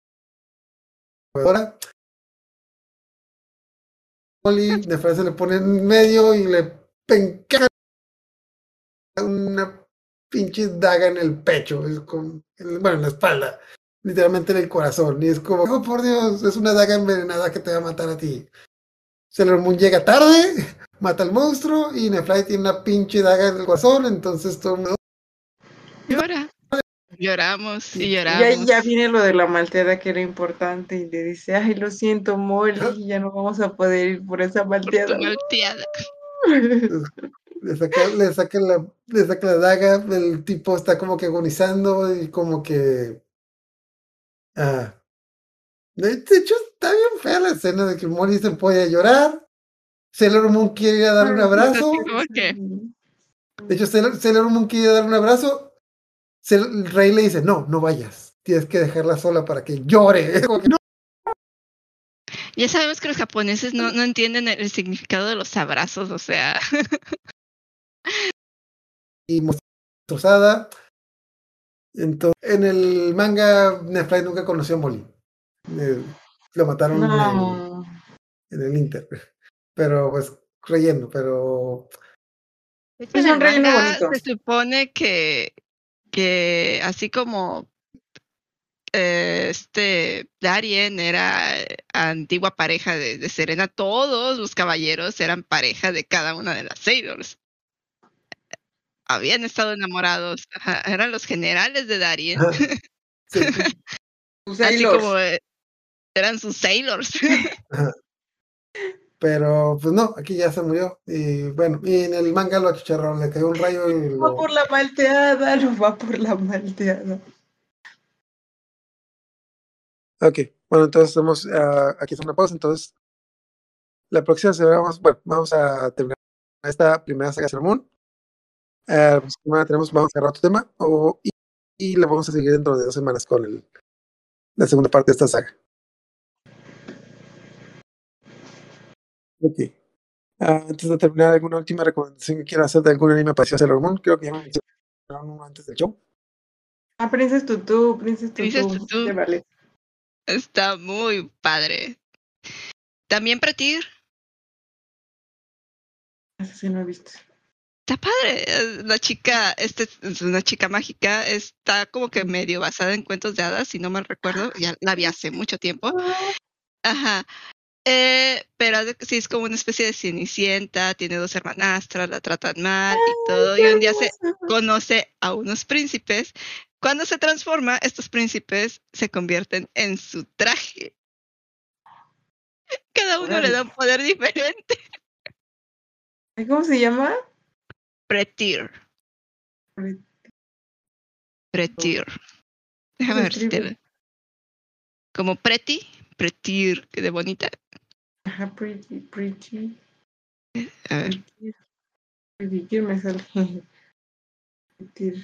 Ahora, Molly de frente le pone en medio y le penca una pinche daga en el pecho, es como, bueno, en la espalda, literalmente en el corazón. Y es como, oh por Dios, es una daga envenenada que te va a matar a ti. Sailor Moon llega tarde, [LAUGHS] mata al monstruo y Nefly tiene una pinche daga en el corazón, entonces todo el mundo... Llora. Lloramos y Y lloramos. ahí ya viene lo de la malteada que era importante y le dice, ay, lo siento, Molly, ya no vamos a poder ir por esa por malteada. malteada. Le saca, le saca la, le saca la daga, el tipo está como que agonizando y como que... Ah. De hecho, está bien fea la escena de que Molly se puede llorar. Sailor Moon quiere ir a darle un abrazo. Que, De hecho, Sailor, Sailor Moon quiere dar un abrazo. El rey le dice, no, no vayas. Tienes que dejarla sola para que llore. Que, no. Ya sabemos que los japoneses no, no entienden el, el significado de los abrazos, o sea, Y destrozada. Entonces, en el manga, Nefly nunca conoció a Molly. Eh, lo mataron en, el, No. en el Inter. Pero, pues, relleno, pero... Es en un relleno bonito. Se supone que, que así como eh, este Darien era antigua pareja de, de Serena, todos los caballeros eran pareja de cada una de las Sailors. Habían estado enamorados, ajá, eran los generales de Darien, [LAUGHS] sí, así Sailors. como eh, eran sus Sailors. [LAUGHS] ajá. Pero, pues no, aquí ya se murió. Y bueno, y en el manga lo achicharraron, le cayó un rayo y Va lo... por la malteada, [LAUGHS] no va por la malteada. Ok, bueno, entonces hacemos, ah, aquí es una pausa, entonces la próxima semana vamos, bueno, vamos a terminar esta primera saga de Sailor Ah, la próxima semana tenemos, vamos a cerrar otro tema o, y, y le vamos a seguir dentro de dos semanas con el, la segunda parte de esta saga. Ok. Ah, antes de terminar, ¿alguna última recomendación que quiera hacer de algún anime parecido a Sailor Moon? Creo que ya me mencionaron uno antes del show. Ah, Princess Tutu, Princess Tutu. Princess Tutu. Vale. Está muy padre. También Pretir, Ese sí no he visto. Está padre. eh, La chica, este es una chica mágica, está como que medio basada en cuentos de hadas, si no mal recuerdo. Ya la vi hace mucho tiempo. Ajá. Eh, pero sí es como una especie de cenicienta, tiene dos hermanastras, la tratan mal y todo. Y un día se conoce a unos príncipes. Cuando se transforma, estos príncipes se convierten en su traje. Cada uno le da un poder diferente. ¿Cómo se llama? Pretir. Pre- Pretir. Déjame ver si te... Como pretty, pretir, que de bonita. Ajá, pretty, pretty. A ver, Pretty. Pretty, ¿quién me sale? Pretty.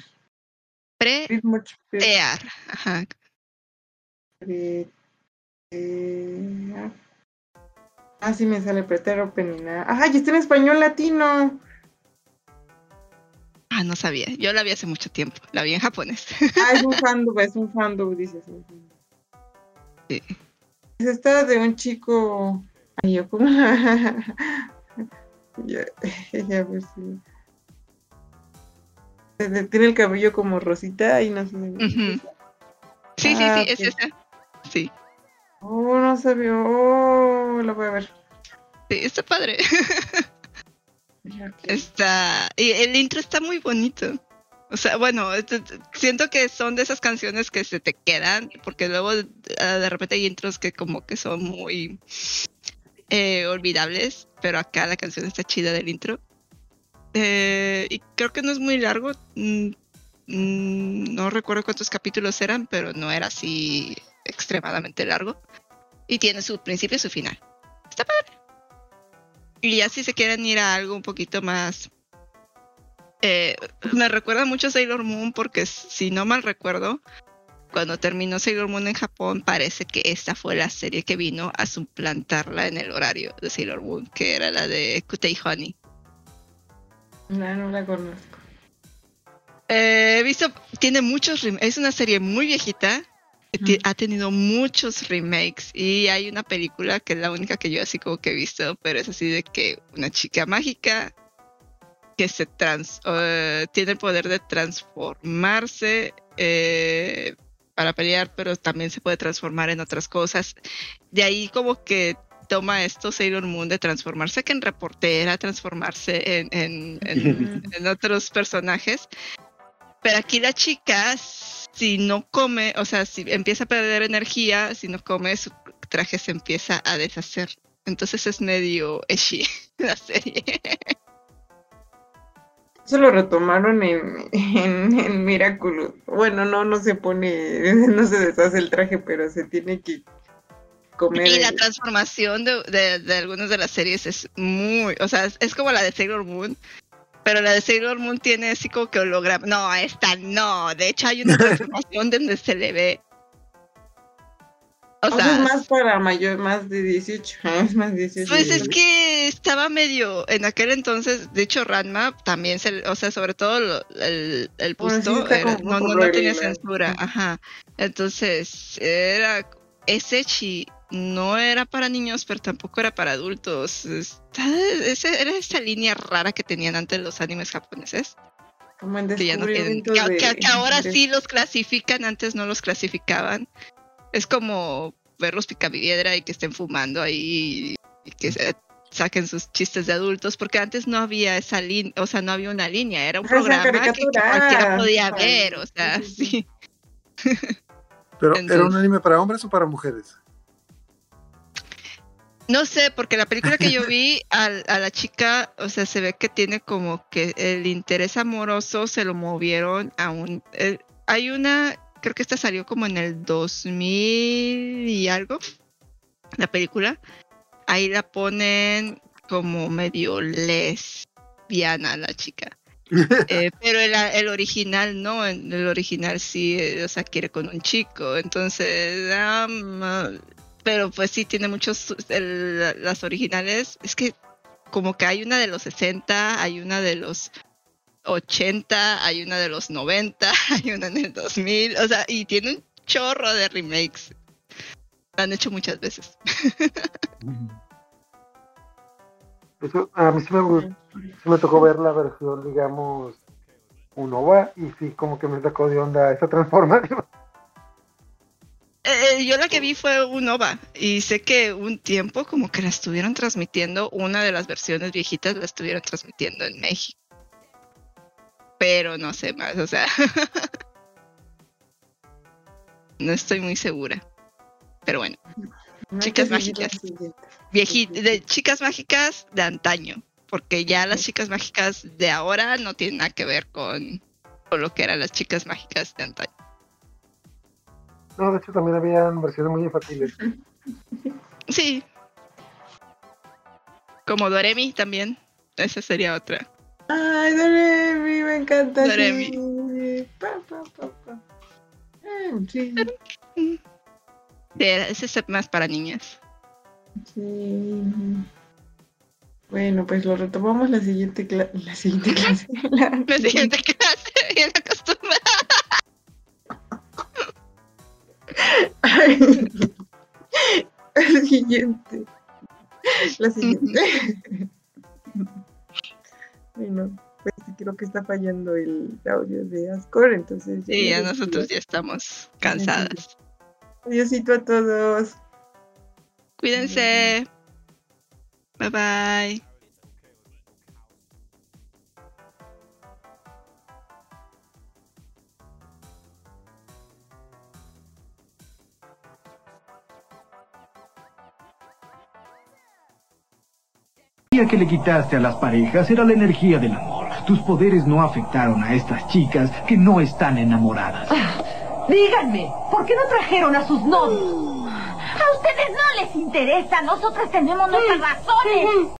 pretear. Ajá. Pretear. Ah, sí me sale preter opening. Ajá, y está en español latino. Ah, no sabía. Yo la vi hace mucho tiempo. La vi en japonés. Ah, es un [LAUGHS] fandom, es un fandom, dices. Sí. Es esta de un chico. Ay, yo como. [LAUGHS] ya, si. Eh, Tiene el cabello como rosita y no sé. Ujú. Sí, sí, Ah, sí, es esa. Sí, Oh, no sabía. Oh, lo voy a ver. sí, está padre. [LAUGHS] Está. Y el intro está muy bonito. O sea, bueno, siento que son de esas canciones que se te quedan, porque luego ah, de repente hay intros que como que son muy eh, olvidables, pero acá la canción está chida del intro. Eh, y creo que no es muy largo. mm, mm, no recuerdo cuántos capítulos eran, pero no era así extremadamente largo. Y tiene su principio y su final. Está padre. Y ya si se quieren ir a algo un poquito más eh, me recuerda mucho a Sailor Moon porque si no mal recuerdo, cuando terminó Sailor Moon en Japón, parece que esta fue la serie que vino a suplantarla en el horario de Sailor Moon, que era la de Kutei Honey. No, no la conozco. Eh, he visto, tiene muchos es una serie muy viejita, ha tenido muchos remakes y hay una película que es la única que yo así como que he visto, pero es así de que una chica mágica que se trans, eh, tiene el poder de transformarse eh, para pelear, pero también se puede transformar en otras cosas. De ahí como que toma esto Sailor Moon de transformarse que en reportera, transformarse en, en- en- [LAUGHS] en otros personajes. Pero aquí la chica, si no come, o sea, si empieza a perder energía, si no come, su traje se empieza a deshacer. Entonces es medio ecchi [LAUGHS] la serie. Eso lo retomaron en, en, en Miraculous. Bueno, no, no se pone, [LAUGHS] no se deshace el traje, pero se tiene que comer. Y la transformación de, de, de algunas de las series es muy, o sea, es, es como la de Sailor Moon, pero la de Sailor Moon tiene así como que holograma. No, esta no. De hecho, hay una [LAUGHS] transformación donde se le ve. O O sea, sea, es más para mayor, más de 18. [LAUGHS] Es más 18. Pues es que estaba medio, en aquel entonces, de hecho Ranma también se, o sea, sobre todo lo- el, el busto, era- como no, no, no tenía censura, ajá. Entonces, era, ese chi no era para niños, pero tampoco era para adultos. Está- era esa línea rara que tenían antes los animes japoneses, Como en que ya no tienen, descubrimiento que, de- que- que ahora de- sí los clasifican, antes no los clasificaban. Es como verlos picapiedra y que estén fumando ahí y que se saquen sus chistes de adultos, porque antes no había esa línea, o sea, no había una línea, era un [LAUGHS] Ajá, programa que, cualquiera podía ver, o sea, Sí, sí, sí. Pero, ¿era un anime para hombres o para mujeres? No sé, porque la película que yo [LAUGHS] vi al- a, la chica, o sea, se ve que tiene como que el interés amoroso se lo movieron a un... eh, hay una, creo que esta salió como en el 2000 y algo, la película. Ahí la ponen como medio lesbiana la chica. [LAUGHS] Eh, pero el, el original no, en el original sí, eh, o sea, quiere con un chico. Entonces, ah, pero pues sí tiene muchos, las originales, es que como que hay una de los 60, hay una de los 80, hay una de los 90, [LAUGHS] hay una en el 2000, o sea, y tiene un chorro de remakes. Lo han hecho muchas veces. [LAUGHS] A mí sí me, sí me tocó ver la versión, digamos, un OVA, y sí, como que me sacó de onda esa transformación. [LAUGHS] Eh, yo la que vi fue un OVA y sé que un tiempo como que la estuvieron transmitiendo, una de las versiones viejitas la estuvieron transmitiendo en México. Pero no sé más, o sea. [LAUGHS] no estoy muy segura. Pero bueno, No Chicas mágicas. viejita, de chicas mágicas de antaño, porque ya las chicas mágicas de ahora no tienen nada que ver con, con lo que eran las chicas mágicas de antaño. No, de hecho también habían versiones muy infantiles. [LAUGHS] Sí. Como Doremi también. Esa sería otra. Ay, Doremi, me encanta. Doremi. sí. Pa, pa, pa, pa. Sí, Sí, Ese es más para niñas. sí. Bueno, pues lo retomamos la siguiente, cla- la siguiente [LAUGHS] clase. La, La siguiente clase, [LAUGHS] la siguiente. La siguiente. bueno, pues creo que está fallando el audio de Ascor, entonces. Sí, ya nosotros ya estamos cansadas. Adiósito a todos. Cuídense. Bye bye. Energía que le quitaste a las parejas era la energía del amor. Tus poderes no afectaron a estas chicas que no están enamoradas. Díganme, ¿por qué no trajeron a sus novios? A ustedes no les interesa, nosotros tenemos nuestras razones.